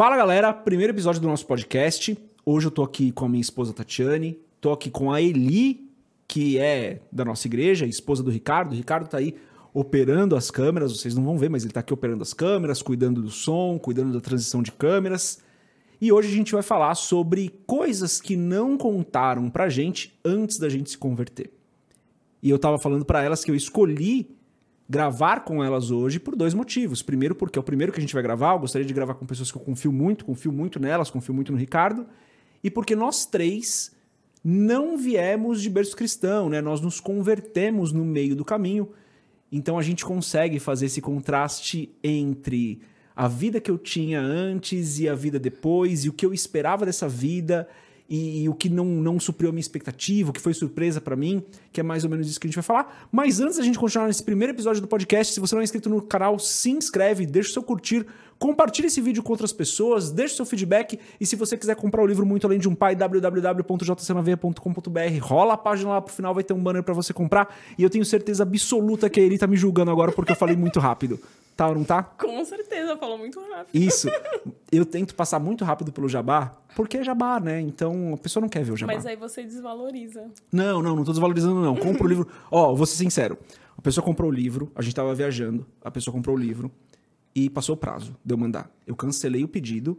Fala galera, primeiro episódio do nosso podcast. Hoje eu tô aqui com a minha esposa Tatiane, tô aqui com a Eli, que é da nossa igreja, esposa do Ricardo. O Ricardo tá aí operando as câmeras, vocês não vão ver, mas ele tá aqui operando as câmeras, cuidando do som, cuidando da transição de câmeras. E hoje a gente vai falar sobre coisas que não contaram pra gente antes da gente se converter. E eu tava falando pra elas que eu escolhi gravar com elas hoje por dois motivos. Primeiro, porque é o primeiro que a gente vai gravar, eu gostaria de gravar com pessoas que eu confio muito, confio muito nelas, confio muito no Ricardo, e porque nós três não viemos de berço cristão, né? Nós nos convertemos no meio do caminho. Então a gente consegue fazer esse contraste entre a vida que eu tinha antes e a vida depois, e o que eu esperava dessa vida e, e o que não, não supriu a minha expectativa, o que foi surpresa para mim, que é mais ou menos isso que a gente vai falar. Mas antes da gente continuar nesse primeiro episódio do podcast, se você não é inscrito no canal, se inscreve, deixa o seu curtir, compartilhe esse vídeo com outras pessoas, deixe seu feedback e se você quiser comprar o livro Muito Além de um Pai, www.jcmaveia.com.br, rola a página lá pro final, vai ter um banner para você comprar e eu tenho certeza absoluta que a Eli tá me julgando agora porque eu falei muito rápido. Não tá? Com certeza, falou muito rápido. Isso. Eu tento passar muito rápido pelo jabá, porque é jabá, né? Então a pessoa não quer ver o jabá. Mas aí você desvaloriza. Não, não, não tô desvalorizando, não. Compra o livro. Ó, vou ser sincero. A pessoa comprou o livro, a gente tava viajando, a pessoa comprou o livro e passou o prazo de eu mandar. Eu cancelei o pedido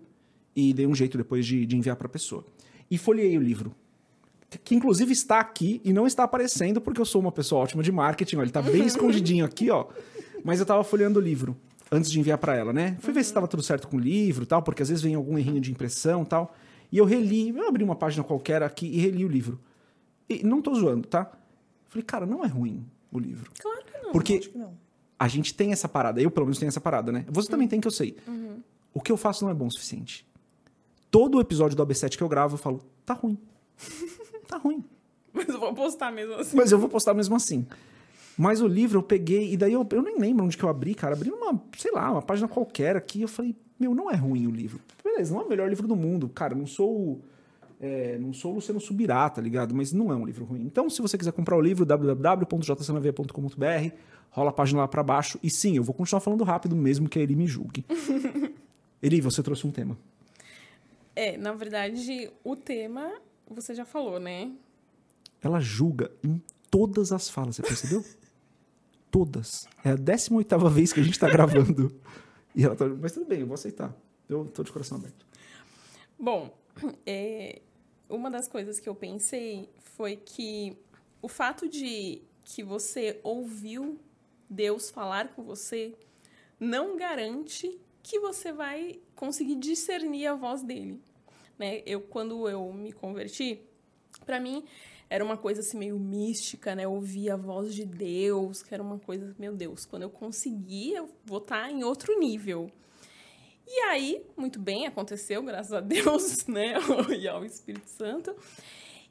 e dei um jeito depois de, de enviar pra pessoa. E folhei o livro. Que inclusive está aqui e não está aparecendo porque eu sou uma pessoa ótima de marketing. Ó, ele tá bem escondidinho aqui, ó. Mas eu tava folheando o livro antes de enviar para ela, né? Fui ver se estava tudo certo com o livro tal, porque às vezes vem algum errinho de impressão tal. E eu reli, eu abri uma página qualquer aqui e reli o livro. E não tô zoando, tá? Falei, cara, não é ruim o livro. Claro que não. Porque acho que não. a gente tem essa parada, eu pelo menos tenho essa parada, né? Você Uhum. também tem que eu sei. O que eu faço não é bom o suficiente. Todo episódio do AB7 que eu gravo, eu falo, tá ruim. tá ruim. Mas eu vou postar mesmo assim. Mas eu vou postar mesmo assim. Mas o livro eu peguei, e daí eu, eu nem lembro onde que eu abri, cara. Abri uma, sei lá, uma página qualquer aqui. Eu falei, meu, não é ruim o livro. Beleza, não é o melhor livro do mundo. Cara, não sou. é, não sou o Luciano Subirá, tá ligado? Mas não é um livro ruim. Então, se você quiser comprar o livro, www.jcnaveia.com.br, rola a página lá pra baixo. E sim, eu vou continuar falando rápido, mesmo que ele me julgue. Eli, você trouxe um tema. É, na verdade, o tema você já falou, né? Ela julga em todas as falas, você percebeu? todas. É a 18 vez que a gente tá gravando. E ela tá. Mas tudo bem, eu vou aceitar. Eu tô de coração aberto. Bom, é, uma das coisas que eu pensei foi que o fato de que você ouviu Deus falar com você não garante que você vai conseguir discernir a voz dele. Né? Eu, quando eu me converti, para mim era uma coisa assim meio mística, né? Ouvir a voz de Deus, que era uma coisa, meu Deus, quando eu conseguir, eu vou estar em outro nível. E aí, muito bem, aconteceu, graças a Deus, né? e ao Espírito Santo.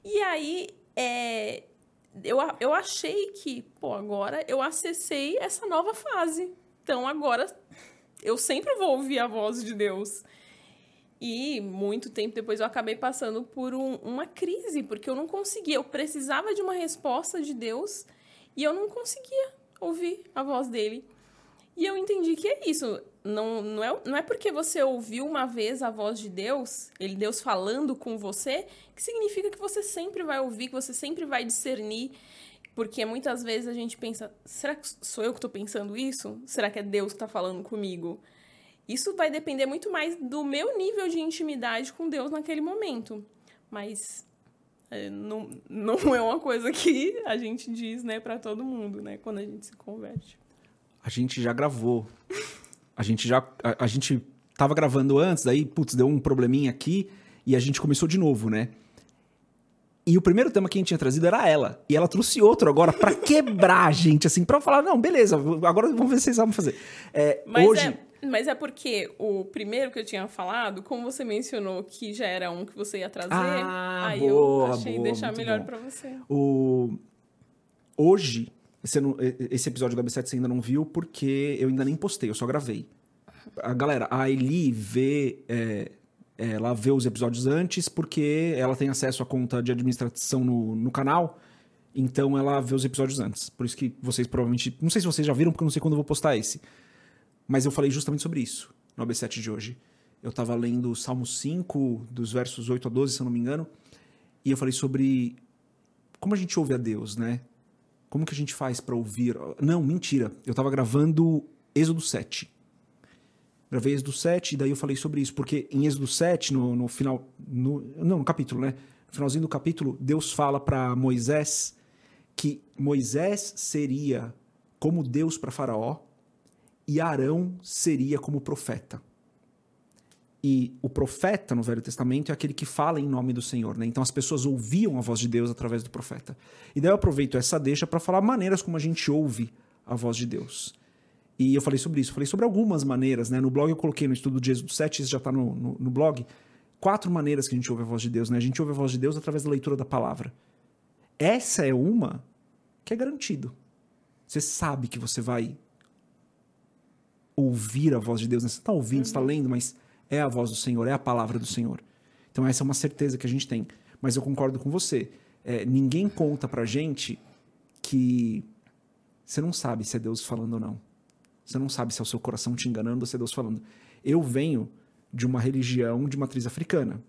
E aí, é, eu, eu achei que, pô, agora eu acessei essa nova fase. Então, agora eu sempre vou ouvir a voz de Deus. E muito tempo depois eu acabei passando por um- uma crise, porque eu não conseguia. Eu precisava de uma resposta de Deus e eu não conseguia ouvir a voz dele. E eu entendi que é isso. Não, não, é, não é porque você ouviu uma vez a voz de Deus, ele Deus falando com você, que significa que você sempre vai ouvir, que você sempre vai discernir. Porque muitas vezes a gente pensa, será que sou eu que estou pensando isso? Será que é Deus que está falando comigo? Isso vai depender muito mais do meu nível de intimidade com Deus naquele momento. Mas é, não, não é uma coisa que a gente diz, né, para todo mundo, né, quando a gente se converte. A gente já gravou. A gente já. A, a gente tava gravando antes, daí, putz, deu um probleminha aqui e a gente começou de novo, né? E o primeiro tema que a gente tinha trazido era ela. E ela trouxe outro agora pra quebrar a gente, assim, pra falar, não, beleza, agora vamos ver se vocês sabem fazer. É, Mas, hoje. é, mas é porque o primeiro que eu tinha falado, como você mencionou que já era um que você ia trazer, Ah, aí boa, eu achei boa, deixar melhor pra você. O... Hoje, você não- e- esse episódio do AB7 você ainda não viu, porque eu ainda nem postei, eu só gravei. A galera, a Eli vê. é, ela vê os episódios antes porque ela tem acesso à conta de administração no, no canal. Então ela vê os episódios antes. Por isso que vocês provavelmente. Não sei se vocês já viram, porque eu não sei quando eu vou postar esse. Mas eu falei justamente sobre isso no AB7 de hoje. eu estava lendo o Salmo 5, dos versos 8 a 12, se eu não me engano, e eu falei sobre como a gente ouve a Deus, né? Como que a gente faz para ouvir? Não, mentira. Eu estava gravando Êxodo 7. Gravei Êxodo 7 e daí eu falei sobre isso, porque em Êxodo 7, no, no final. No, não, no capítulo, né? No finalzinho do capítulo, Deus fala para Moisés que Moisés seria como Deus para Faraó e Arão seria como profeta. E o profeta no Velho Testamento é aquele que fala em nome do Senhor, né? Então as pessoas ouviam a voz de Deus através do profeta. E daí eu aproveito essa deixa para falar maneiras como a gente ouve a voz de Deus. E eu falei sobre isso, falei sobre algumas maneiras, né? No blog eu coloquei no estudo de Êxodo 7, isso já está no, no, no blog, quatro maneiras que a gente ouve a voz de Deus, né? A gente ouve a voz de Deus através da leitura da palavra. Essa é uma que é garantido. Você sabe que você vai ouvir a voz de Deus, né? Você está ouvindo, uhum. você está lendo, mas é a voz do Senhor, é a palavra do Senhor. Então essa é uma certeza que a gente tem. Mas eu concordo com você. É, ninguém conta pra gente que você não sabe se é Deus falando ou não. Você não sabe se é o seu coração te enganando ou se é Deus falando. Eu venho de uma religião de matriz africana.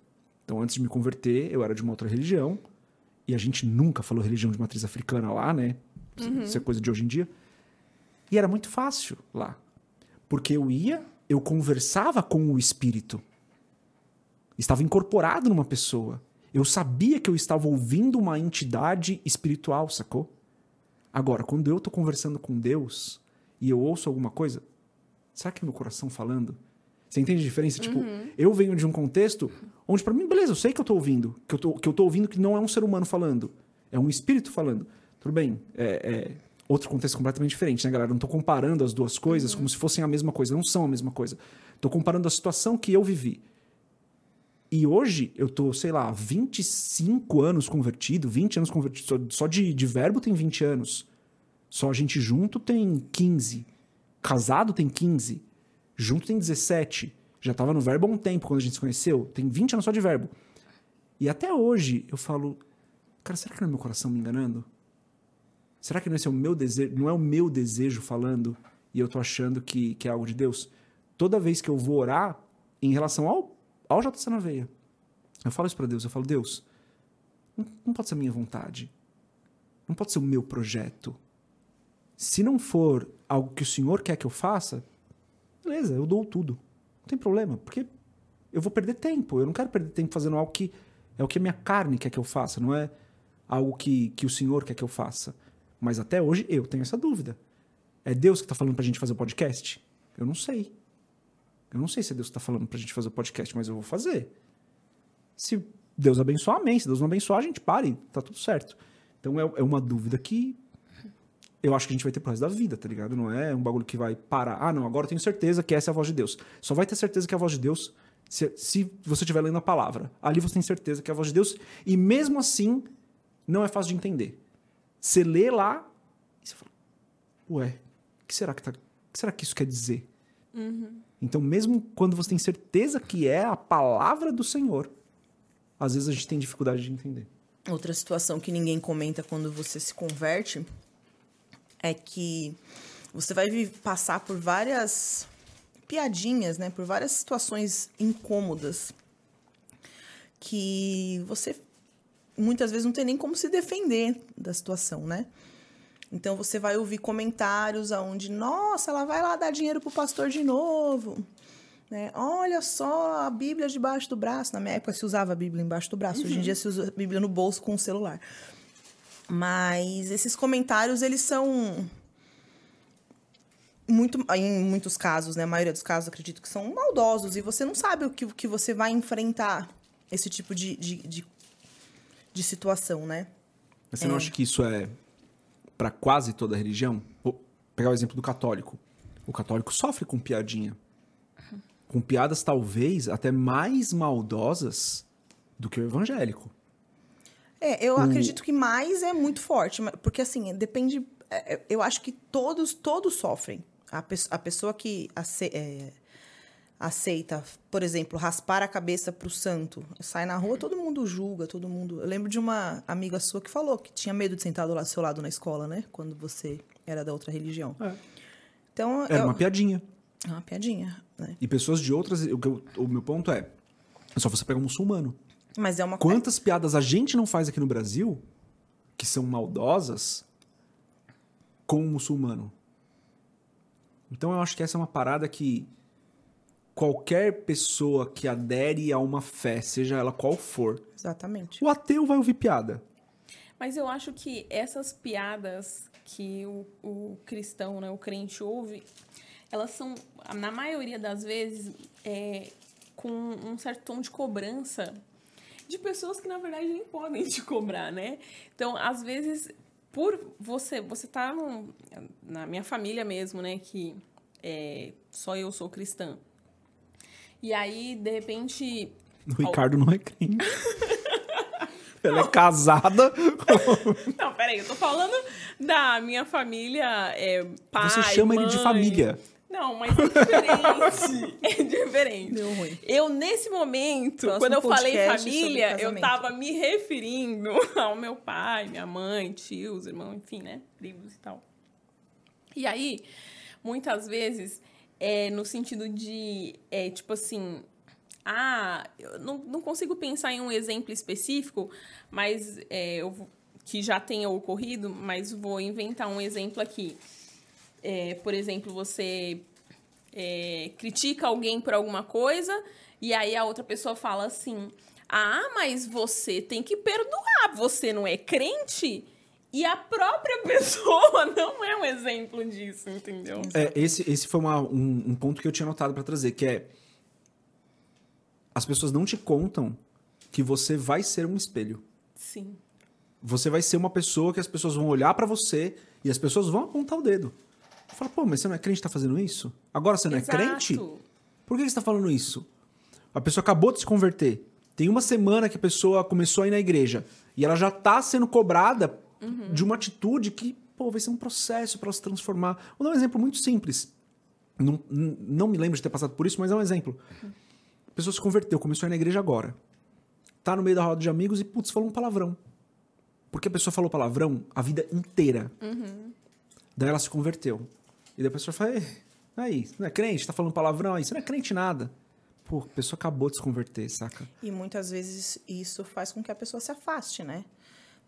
Então, antes de me converter, eu era de uma outra religião. E a gente nunca falou religião de matriz africana lá, né? Uhum. Isso é coisa de hoje em dia. E era muito fácil lá. Porque eu ia, eu conversava com o espírito. Estava incorporado numa pessoa. Eu sabia que eu estava ouvindo uma entidade espiritual, sacou? Agora, quando eu estou conversando com Deus e eu ouço alguma coisa, será que é meu coração falando? Você entende a diferença? Tipo, uhum. Eu venho de um contexto onde, para mim, beleza, eu sei que eu tô ouvindo. Que eu tô, que eu tô ouvindo que não é um ser humano falando. É um espírito falando. Tudo bem. É, é outro contexto completamente diferente, né, galera? Não tô comparando as duas coisas uhum. como se fossem a mesma coisa. Não são a mesma coisa. Tô comparando a situação que eu vivi. E hoje eu tô, sei lá, 25 anos convertido, 20 anos convertido. Só, só de, de verbo tem 20 anos. Só a gente junto tem 15. Casado tem 15. Junto tem 17. Já tava no verbo há um tempo quando a gente se conheceu. Tem 20 anos só de verbo. E até hoje eu falo, cara, será que não é meu coração me enganando? Será que não, esse é o meu desejo, não é o meu desejo falando e eu tô achando que, que é algo de Deus? Toda vez que eu vou orar em relação ao, ao JC na veia, eu falo isso para Deus, eu falo, Deus, não, não pode ser a minha vontade. Não pode ser o meu projeto. Se não for algo que o Senhor quer que eu faça, beleza, eu dou tudo. Não tem problema, porque eu vou perder tempo. Eu não quero perder tempo fazendo algo que é o que a minha carne quer que eu faça, não é algo que, que o Senhor quer que eu faça. Mas até hoje eu tenho essa dúvida. É Deus que está falando para a gente fazer o podcast? Eu não sei. Eu não sei se é Deus que está falando para a gente fazer o podcast, mas eu vou fazer. Se Deus abençoar, amém. Se Deus não abençoar, a gente pare, tá tudo certo. Então é, é uma dúvida que eu acho que a gente vai ter pro resto da vida, tá ligado? Não é um bagulho que vai parar. Ah, não, agora eu tenho certeza que essa é a voz de Deus. Só vai ter certeza que é a voz de Deus se, se você estiver lendo a palavra. Ali você tem certeza que é a voz de Deus. E mesmo assim, não é fácil de entender. Você lê lá e você fala, ué, o que será que, tá, que, será que isso quer dizer? Uhum. Então, mesmo quando você tem certeza que é a palavra do Senhor, às vezes a gente tem dificuldade de entender. Outra situação que ninguém comenta quando você se converte é que você vai passar por várias piadinhas, né? Por várias situações incômodas que você muitas vezes não tem nem como se defender da situação, né? Então você vai ouvir comentários aonde, nossa, ela vai lá dar dinheiro pro pastor de novo. Né? Olha só a Bíblia debaixo do braço. Na minha época se usava a Bíblia embaixo do braço. Uhum. Hoje em uhum. dia se usa a Bíblia no bolso com o celular. Mas esses comentários, eles são muito, em muitos casos, né? A maioria dos casos, acredito que são maldosos. E você não sabe o que, que você vai enfrentar esse tipo de, de, de, de situação, né? Mas você é. não acha que isso é para quase toda religião? Vou pegar o exemplo do católico. O católico sofre com piadinha. Com piadas talvez até mais maldosas do que o evangélico. É, eu o... acredito que mais é muito forte, porque assim, depende. É, é, eu acho que todos, todos sofrem. A, pe a pessoa que ace é, aceita, por exemplo, raspar a cabeça para o santo, sai na rua, todo mundo julga, todo mundo. Eu lembro de uma amiga sua que falou que tinha medo de sentar do seu lado na escola, né? Quando você era da outra religião. É. Então, era eu... uma piadinha. É uma piadinha, né? E pessoas de outras. O, que eu- o meu ponto é. É só você pegar um muçulmano. Mas é uma Quantas piadas a gente não faz aqui no Brasil que são maldosas com o muçulmano? Então eu acho que essa é uma parada que qualquer pessoa que adere a uma fé, seja ela qual for, Exatamente. o ateu vai ouvir piada. Mas eu acho que essas piadas que o, o cristão, né, o crente ouve, elas são, na maioria das vezes, é, com um certo tom de cobrança de pessoas que, na verdade, nem podem te cobrar, né? Então, às vezes, por você, você tá num- na minha família mesmo, né, que é, só eu sou cristã. E aí, de repente, O Ricardo não é crente. Ela é casada. Não, peraí, eu tô falando da minha família, é, pai, Você chama ele de mãe. família. Não, mas é diferente. é diferente. Deu ruim. Eu, nesse momento, Próximo quando eu falei família, eu tava me referindo ao meu pai, minha mãe, tios, irmãos, enfim, né? Primos e tal. E aí, muitas vezes, é no sentido de, é, tipo assim, ah, eu não, não consigo pensar em um exemplo específico, mas é, eu, que já tenha ocorrido, mas vou inventar um exemplo aqui. É, por exemplo, você é, critica alguém por alguma coisa e aí a outra pessoa fala assim: Ah, mas você tem que perdoar, você não é crente? E a própria pessoa não é um exemplo disso, entendeu? É, esse, esse foi uma- um, um ponto que eu tinha notado pra trazer, que é as pessoas não te contam que você vai ser um espelho. Sim. Você vai ser uma pessoa que as pessoas vão olhar pra você e as pessoas vão apontar o dedo. Fala, pô, mas você não é crente, tá fazendo isso? Agora você não é crente? Exato. Por que você tá falando isso? A pessoa acabou de se converter. Tem uma semana que a pessoa começou a ir na igreja e ela já tá sendo cobrada de uma atitude que, pô, vai ser um processo pra ela se transformar. Vou dar um exemplo muito simples. Não, não me lembro de ter passado por isso, mas é um exemplo. A pessoa se converteu, começou a ir na igreja agora. Tá no meio da roda de amigos e, putz, falou um palavrão. Porque a pessoa falou palavrão a vida inteira. Daí ela se converteu. E daí a pessoa fala, "Ei, aí, você não é crente? Tá falando palavrão aí? Você não é crente nada. Pô, a pessoa acabou de se converter, saca? E muitas vezes isso faz com que a pessoa se afaste, né?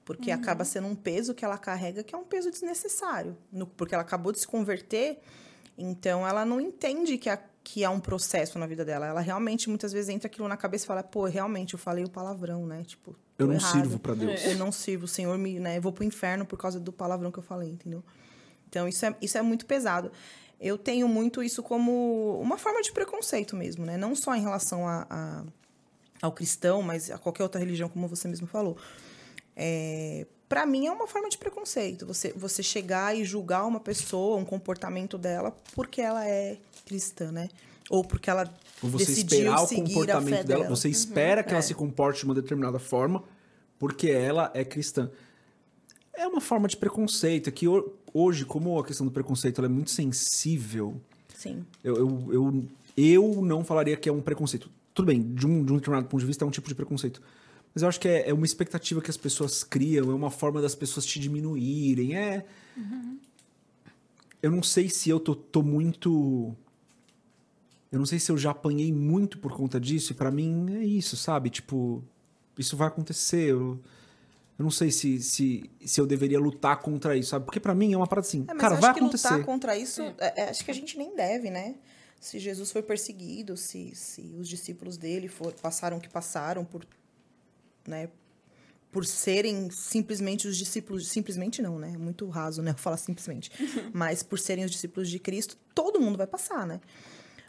Porque acaba sendo um peso que ela carrega que é um peso desnecessário. No- porque ela acabou de se converter, então ela não entende que, a, que há um processo na vida dela. Ela realmente, muitas vezes, entra aquilo na cabeça e fala, pô, realmente, eu falei o palavrão, né? Tipo, Eu não errado. sirvo pra Deus. Eu não sirvo, o Senhor me, né? Eu vou pro inferno por causa do palavrão que eu falei, entendeu? Então, isso é, isso é muito pesado. Eu tenho muito isso como uma forma de preconceito mesmo, né? Não só em relação a, a- ao cristão, mas a qualquer outra religião, como você mesmo falou. É, para mim é uma forma de preconceito. Você, você chegar e julgar uma pessoa, um comportamento dela, porque ela é cristã, né? Ou porque ela Ou você decidiu esperar o comportamento dela, dela. você espera que ela é. se comporte de uma determinada forma, porque ela é cristã. É uma forma de preconceito, é que ho- hoje, como a questão do preconceito ela é muito sensível, Sim. eu, eu, eu, eu não falaria que é um preconceito. Tudo bem, de um, de um determinado ponto de vista é um tipo de preconceito. Mas eu acho que é, é uma expectativa que as pessoas criam, é uma forma das pessoas te diminuírem. É. Eu não sei se eu tô, tô muito. Eu não sei se eu já apanhei muito por conta disso, e pra mim é isso, sabe? Tipo, isso vai acontecer. Eu, eu não sei se, se, se eu deveria lutar contra isso, sabe? Porque pra mim é uma parada assim, É, mas cara, eu vai acho que acontecer. lutar contra isso, é, é, acho que a gente nem deve, né? Se Jesus foi perseguido, se, se os discípulos dele for, passaram o que passaram por, né, por serem simplesmente os discípulos, simplesmente não, né? Muito raso, né? Falar simplesmente. Mas por serem os discípulos de Cristo, todo mundo vai passar, né?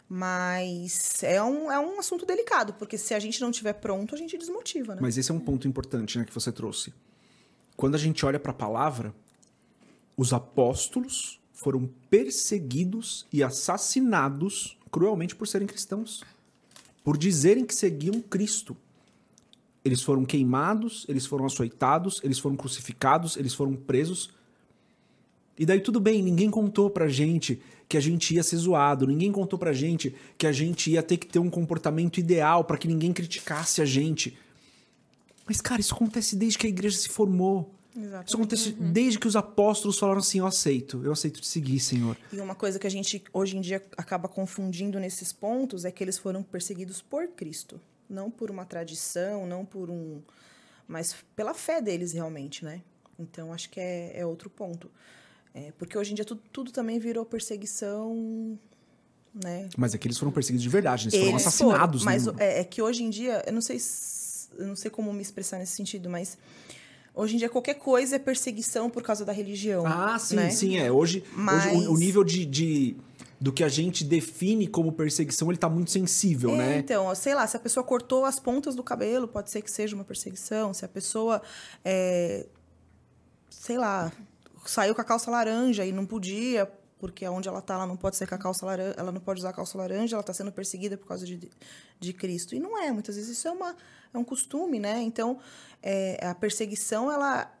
Mas é um, é um assunto delicado, porque se a gente não estiver pronto, a gente desmotiva, né? Mas esse é um ponto importante né, que você trouxe. Quando a gente olha para a palavra, os apóstolos foram perseguidos e assassinados cruelmente por serem cristãos, por dizerem que seguiam Cristo. Eles foram queimados, eles foram açoitados, eles foram crucificados, eles foram presos. E daí tudo bem, ninguém contou pra gente que a gente ia ser zoado, ninguém contou pra gente que a gente ia ter que ter um comportamento ideal pra que ninguém criticasse a gente. Mas, cara, isso acontece desde que a igreja se formou. Exatamente. Isso acontece desde que os apóstolos falaram assim: Eu aceito, eu aceito te seguir, Senhor. E uma coisa que a gente hoje em dia acaba confundindo nesses pontos é que eles foram perseguidos por Cristo, não por uma tradição, não por um, mas pela fé deles realmente, né? Então acho que é, é outro ponto, É, porque hoje em dia tudo, tudo também virou perseguição, né? Mas é que eles foram perseguidos de verdade, eles, foram Eles assassinados. foram, mas né? é, é que hoje em dia, eu não sei, se- eu não sei como me expressar nesse sentido, mas hoje em dia qualquer coisa é perseguição por causa da religião. Ah, sim, né? sim, é. Hoje, Mas- hoje o, o nível de, de- do que a gente define como perseguição, ele tá muito sensível, É, né? então, sei lá, se a pessoa cortou as pontas do cabelo, pode ser que seja uma perseguição. Se a pessoa, é, sei lá, saiu com a calça laranja e não podia, porque onde ela tá, ela não pode ser com a calça laranja, ela não pode usar a calça laranja, ela está sendo perseguida por causa de, de Cristo. E não é, muitas vezes isso é, uma, é um costume, né? Então, é, a perseguição, ela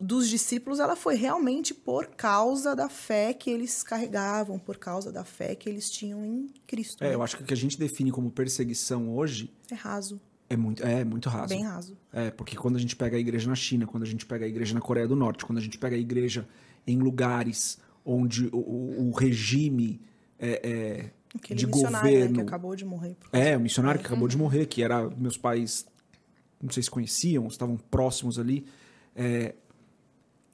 dos discípulos, ela foi realmente por causa da fé que eles carregavam, por causa da fé que eles tinham em Cristo. É, né? eu acho que o que a gente define como perseguição hoje É raso, é muito, é muito raso. bem raso. É, porque quando a gente pega a igreja na China, quando a gente pega a igreja na Coreia do Norte, quando a gente pega a igreja em lugares onde o, o- o regime é, é, Aquele de missionário né, governo... que acabou de morrer. É, o missionário que acabou de morrer, que era meus pais, não sei se conheciam, estavam próximos ali. É,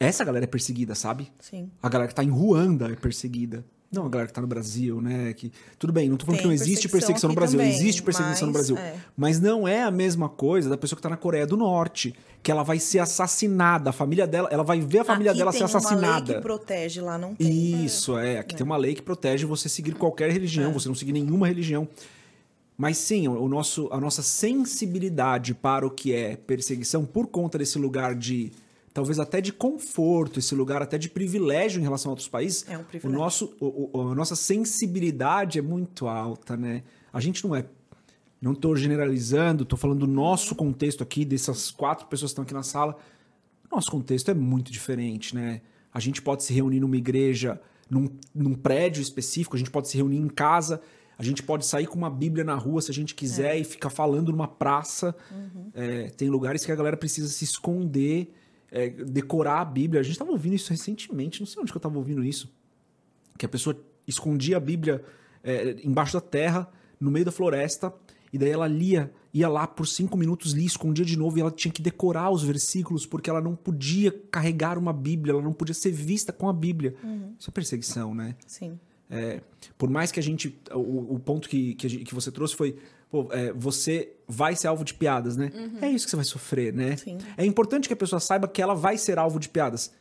essa galera é perseguida, sabe? Sim. A galera que tá em Ruanda é perseguida. Não a galera que tá no Brasil, né? Que, tudo bem, não tô falando Tem que não existe perseguição perseguição no Brasil. também, existe perseguição no mas, Brasil. é. Mas não é a mesma coisa da pessoa que tá na Coreia do Norte. Que ela vai ser assassinada. A família dela, ela vai ver a família Aqui dela tem ser uma lei assassinada. que protege, lá não tem. Isso, é. Aqui tem uma lei que protege você seguir qualquer religião, você não seguir nenhuma religião. Mas sim, o nosso, a nossa sensibilidade para o que é perseguição, por conta desse lugar de. Talvez até de conforto, esse lugar até de privilégio em relação a outros países. É um o privilégio. nosso, o- o- a nossa sensibilidade é muito alta, né? A gente não é. Não estou generalizando, estou falando do nosso contexto aqui, dessas quatro pessoas que estão aqui na sala. Nosso contexto é muito diferente, né? A gente pode se reunir numa igreja, num, num prédio específico, a gente pode se reunir em casa, a gente pode sair com uma Bíblia na rua se a gente quiser e ficar falando numa praça. É, tem lugares que a galera precisa se esconder, é, decorar a Bíblia. A gente estava ouvindo isso recentemente, não sei onde que eu estava ouvindo isso. Que a pessoa escondia a Bíblia é, embaixo da terra, no meio da floresta, e daí ela lia, ia lá por cinco minutos, lia, escondia de novo, e ela tinha que decorar os versículos, porque ela não podia carregar uma Bíblia, ela não podia ser vista com a Bíblia. Isso é perseguição, né? Sim. É, por mais que a gente. O, o ponto que, que, a gente- que você trouxe foi. Pô, é, você vai ser alvo de piadas, né? É isso que você vai sofrer, né? Sim. É importante que a pessoa saiba que ela vai ser alvo de piadas.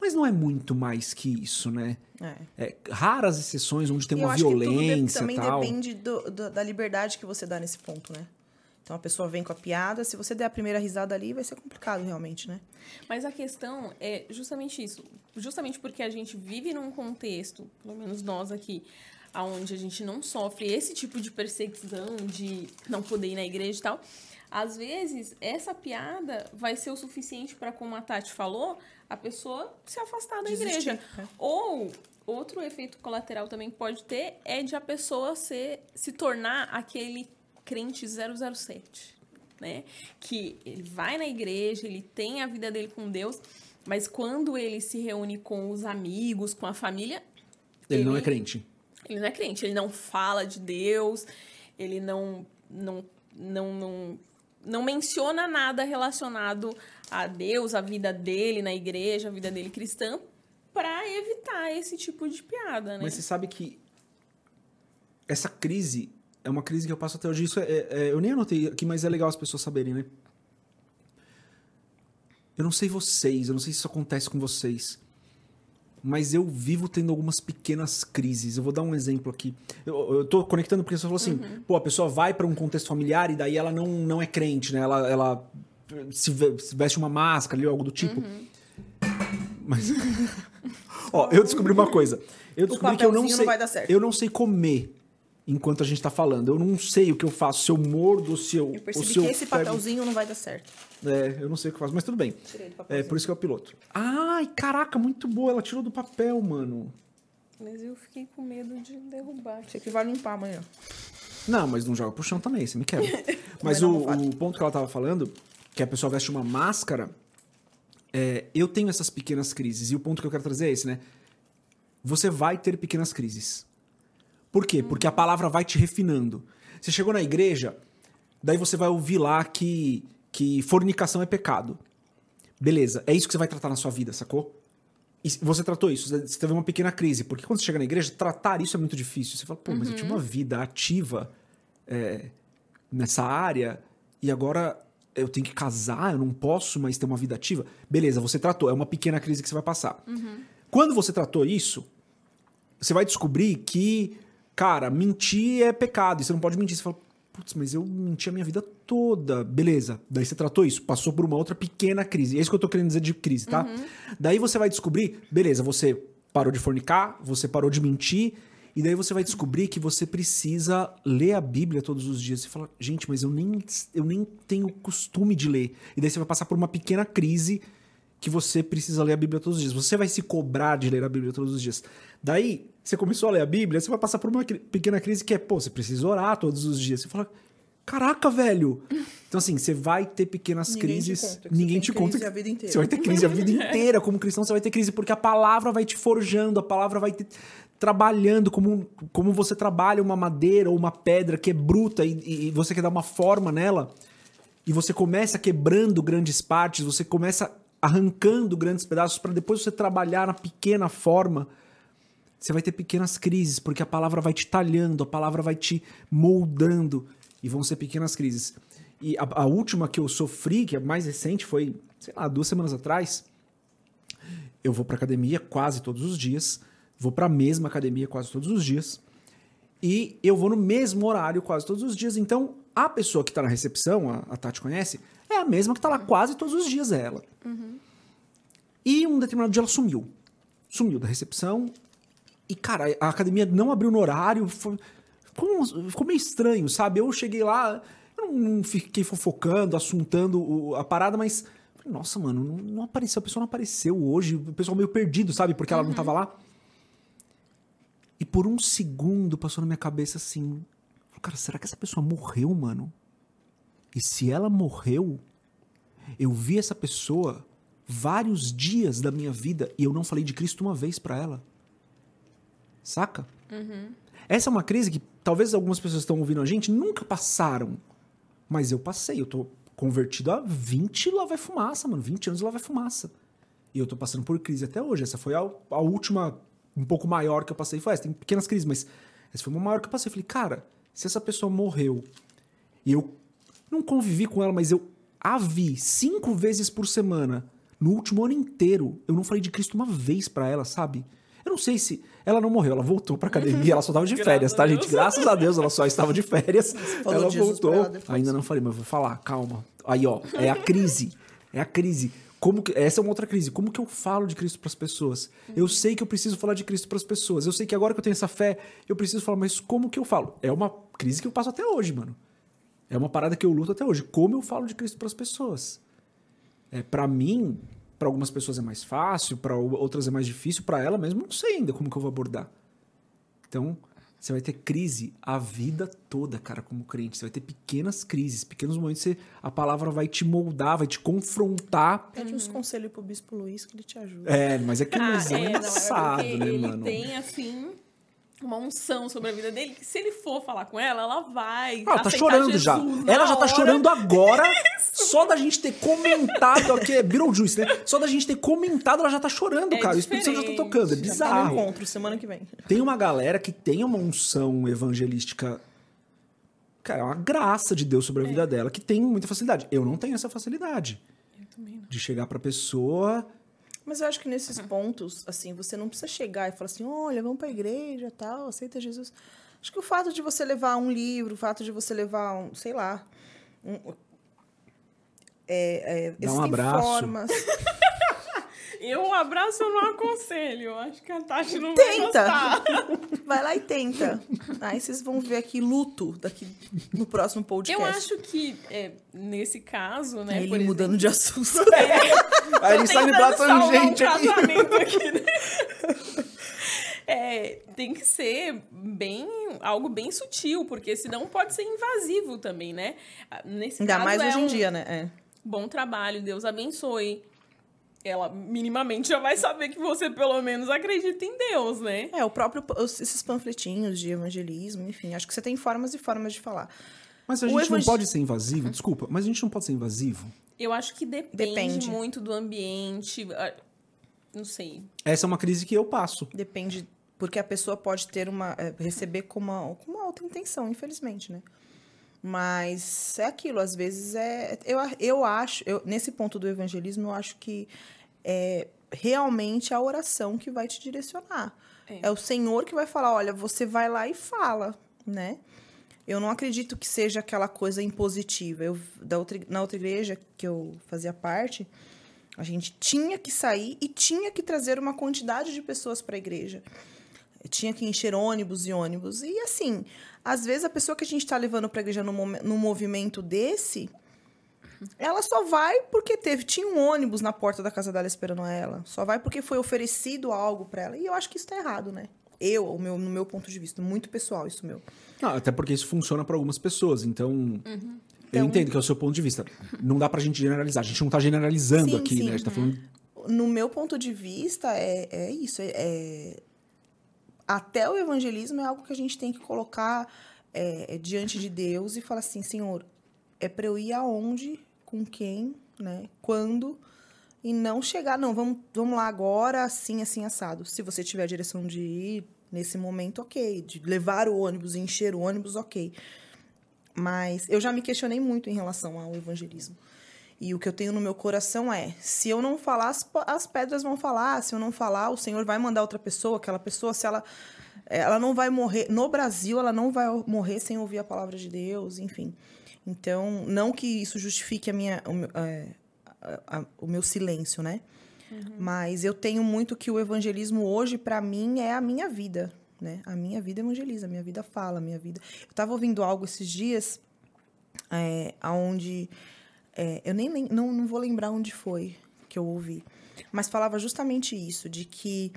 Mas não é muito mais que isso, né? É. É, raras exceções onde tem E eu uma acho que tudo de- violência também tal. depende do- do- da liberdade que você dá nesse ponto, né? Então a pessoa vem com a piada, se você der a primeira risada ali, vai ser complicado realmente, né? Mas a questão é justamente isso. Justamente porque a gente vive num contexto, pelo menos nós aqui, onde a gente não sofre esse tipo de perseguição, de não poder ir na igreja e tal. Às vezes, essa piada vai ser o suficiente para, como a Tati falou, a pessoa se afastar da Desistir, igreja. é. Ou outro efeito colateral também que pode ter é de a pessoa ser, se tornar aquele crente 007, né? Que ele vai na igreja, ele tem a vida dele com Deus, mas quando ele se reúne com os amigos, com a família, Ele não é ele- crente. Ele não é crente, ele não fala de Deus, ele não não não não, não menciona nada relacionado a Deus, a vida dele na igreja, a vida dele cristã, para evitar esse tipo de piada, né? Mas você sabe que essa crise é uma crise que eu passo até hoje. Isso é, é- eu nem anotei aqui, mas é legal as pessoas saberem, né? Eu não sei vocês, eu não sei se isso acontece com vocês, mas eu vivo tendo algumas pequenas crises. Eu vou dar um exemplo aqui. Eu, eu tô conectando porque você falou assim, pô, a pessoa vai para um contexto familiar e daí ela não, não é crente, né? Ela, ela se, ve- se veste uma máscara ali, algo do tipo. Mas. Ó, eu descobri uma coisa. Eu descobri que eu não sei. não vai dar certo. Eu não sei comer enquanto a gente tá falando. Eu não sei o que eu faço, se eu mordo ou se eu. Eu ou percebi se eu que esse pego- papelzinho não vai dar certo. É, eu não sei o que eu faço, mas tudo bem. Tirei do É papelzinho. por isso que é o piloto. Ai, caraca, muito boa. Ela tirou do papel, mano. Mas eu fiquei com medo de derrubar. Você que vai limpar amanhã. Não, mas não joga pro chão também, você me quebra. mas o, o ponto que ela tava falando, que a pessoa veste uma máscara, é, eu tenho essas pequenas crises. E o ponto que eu quero trazer é esse, né? Você vai ter pequenas crises. Por quê? Porque a palavra vai te refinando. Você chegou na igreja, daí você vai ouvir lá que, que fornicação é pecado. Beleza, é isso que você vai tratar na sua vida, sacou? E você tratou isso, você teve uma pequena crise. Porque quando você chega na igreja, tratar isso é muito difícil. Você fala, pô, mas eu tinha uma vida ativa é, nessa área e agora eu tenho que casar, eu não posso mais ter uma vida ativa. Beleza, você tratou, é uma pequena crise que você vai passar. Quando você tratou isso, você vai descobrir que, cara, mentir é pecado você não pode mentir. Você fala, putz, mas eu menti a minha vida toda. Beleza, daí você tratou isso, passou por uma outra pequena crise. É isso que eu tô querendo dizer de crise, tá? Daí você vai descobrir, beleza, você parou de fornicar, você parou de mentir. E daí você vai descobrir que você precisa ler a Bíblia todos os dias. Você fala, gente, mas eu nem, eu nem tenho costume de ler. E daí você vai passar por uma pequena crise que você precisa ler a Bíblia todos os dias. Você vai se cobrar de ler a Bíblia todos os dias. Daí, você começou a ler a Bíblia, você vai passar por uma pequena crise que é, pô, você precisa orar todos os dias. Você fala, caraca, velho. Então, assim, você vai ter pequenas Ninguém te crises. você ninguém te conta. crise a vida inteira. Você vai ter crise a vida inteira. Como cristão, você vai ter crise porque a palavra vai te forjando, a palavra vai te trabalhando como, como você trabalha uma madeira ou uma pedra que é bruta e, e você quer dar uma forma nela. E você começa quebrando grandes partes, você começa arrancando grandes pedaços para depois você trabalhar na pequena forma. Você vai ter pequenas crises, porque a palavra vai te talhando, a palavra vai te moldando, e vão ser pequenas crises. E a, a última que eu sofri, que é mais recente, foi, sei lá, duas semanas atrás. Eu vou pra academia quase todos os dias, vou pra mesma academia quase todos os dias, e eu vou no mesmo horário quase todos os dias. Então, a pessoa que tá na recepção, a, a Tati conhece, é a mesma que tá lá quase todos os dias, é ela. E um determinado dia ela sumiu. Sumiu da recepção. E, cara, a academia não abriu no horário. Foi, ficou, ficou meio estranho, sabe? Eu cheguei lá, eu não fiquei fofocando, assuntando a parada, mas. Nossa, mano, não, apareceu. A pessoa não apareceu hoje. O pessoal meio perdido, sabe? Porque ela não tava lá. E por um segundo passou na minha cabeça assim: Cara, será que essa pessoa morreu, mano? E se ela morreu, eu vi essa pessoa vários dias da minha vida e eu não falei de Cristo uma vez pra ela. Saca? Essa é uma crise que talvez algumas pessoas que estão ouvindo a gente nunca passaram. Mas eu passei. Eu tô convertido a 20 lá vai fumaça, mano. 20 anos lá vai fumaça. E eu tô passando por crise até hoje. Essa foi a, a última, um pouco maior que eu passei. Foi essa. Tem pequenas crises, mas essa foi uma maior que eu passei. Eu falei, cara, se essa pessoa morreu e eu não convivi com ela, mas eu a vi cinco vezes por semana no último ano inteiro. Eu não falei de Cristo uma vez pra ela, sabe? Eu não sei se. Ela não morreu, ela voltou pra academia, ela só tava de férias, tá, gente? Graças a Deus, ela só estava de férias. ela voltou. Ainda não falei, mas eu vou falar, calma. Aí, ó, é a crise. É a crise. Como que, essa é uma outra crise. Como que eu falo de Cristo pras pessoas? Eu sei que eu preciso falar de Cristo pras pessoas. Eu sei que agora que eu tenho essa fé, eu preciso falar, mas como que eu falo? É uma crise que eu passo até hoje, mano. É uma parada que eu luto até hoje. Como eu falo de Cristo pras pessoas? É, para mim, para algumas pessoas é mais fácil, para outras é mais difícil, para ela mesmo não sei ainda como que eu vou abordar. Então, você vai ter crise a vida toda, cara, como crente. Você vai ter pequenas crises, pequenos momentos que a palavra vai te moldar, vai te confrontar. Pede uns conselhos pro Bispo Luiz que ele te ajuda. É, mas é que o Ah, é, é, não, é né, ele mano? tem, assim, uma unção sobre a vida dele, que se ele for falar com ela, ela vai Ela tá chorando Jesus já. Ela já tá hora. chorando agora. Só da gente ter comentado aqui, é Beetlejuice, né? Só da gente ter comentado, ela já tá chorando, É cara. O Espírito Santo já tá tocando. É Já tá bizarro. encontro semana que vem. Tem uma galera que tem uma unção evangelística. Cara, é uma graça de Deus sobre a vida dela, que tem muita facilidade. Eu não tenho essa facilidade. Eu também não. De chegar pra pessoa. Mas eu acho que nesses pontos, assim, você não precisa chegar e falar assim, olha, vamos pra igreja, tal, aceita Jesus. Acho que o fato de você levar um livro, o fato de você levar um, sei lá, um, é, é, Dá um abraço. formas. Eu, abraço, eu não aconselho. Acho que a Tati não vai Tenta! Vai lá e tenta. Aí vocês vão ver aqui luto daqui no próximo podcast. Eu acho que, é, nesse caso, né, Aí por ele mudando de assunto. Aí ele sai me salvar tangente um aqui. aqui, né? É, tem que ser bem algo bem sutil, porque senão pode ser invasivo também, né? Ah, Nesse Ainda mais é hoje em um dia, né? É. Bom trabalho, Deus abençoe. Ela minimamente já vai saber que você pelo menos acredita em Deus, né? É, o próprio, esses panfletinhos de evangelismo, enfim, acho que você tem formas e formas de falar. Mas a O gente não evang- pode ser invasivo, desculpa, mas a gente não pode ser invasivo. Eu acho que depende, Depende. muito do ambiente. ah, Não sei. Essa é uma crise que eu passo. Depende, porque a pessoa pode ter uma. é, receber com uma, com uma outra intenção, infelizmente, né? Mas é aquilo, às vezes é. Eu, eu acho, eu, nesse ponto do evangelismo, eu acho que é realmente a oração que vai te direcionar. É. É, o Senhor que vai falar: olha, você vai lá e fala, né? Eu não acredito que seja aquela coisa impositiva. Eu, da outra, na outra igreja que eu fazia parte, a gente tinha que sair e tinha que trazer uma quantidade de pessoas para a igreja. Tinha que encher ônibus e ônibus. E assim, às vezes a pessoa que a gente está levando para a igreja num, num movimento desse, ela só vai porque teve. Tinha um ônibus na porta da casa dela esperando ela. Só vai porque foi oferecido algo para ela. E eu acho que isso tá errado, né? Eu, o meu, no meu ponto de vista, muito pessoal, isso meu. Não, até porque isso funciona para algumas pessoas, então. Eu Então- entendo que é o seu ponto de vista. Não dá pra gente generalizar. A gente não tá generalizando Sim, aqui, sim. né? A gente tá falando. no meu ponto de vista, é, é isso. É, é- até o evangelismo é algo que a gente tem que colocar é, é, diante de Deus e falar assim, Senhor, é para eu ir aonde, com quem, né? Quando e não chegar, não, vamos, vamos lá agora, assim, assim, assado. Se você tiver a direção de ir nesse momento, ok. De levar o ônibus, encher o ônibus, ok. Mas eu já me questionei muito em relação ao evangelismo. E o que eu tenho no meu coração é: se eu não falar, as, as pedras vão falar. Se eu não falar, o Senhor vai mandar outra pessoa. Aquela pessoa, se ela. Ela não vai morrer. No Brasil, ela não vai morrer sem ouvir a palavra de Deus, enfim. Então, não que isso justifique a minha, o, meu, é, a- a- o meu silêncio, né? Mas eu tenho muito que o evangelismo hoje, para mim, é a minha vida, né? A minha vida evangeliza, a minha vida fala, a minha vida. Eu estava ouvindo algo esses dias, é, onde é, eu nem não, não vou lembrar onde foi que eu ouvi, mas falava justamente isso, de que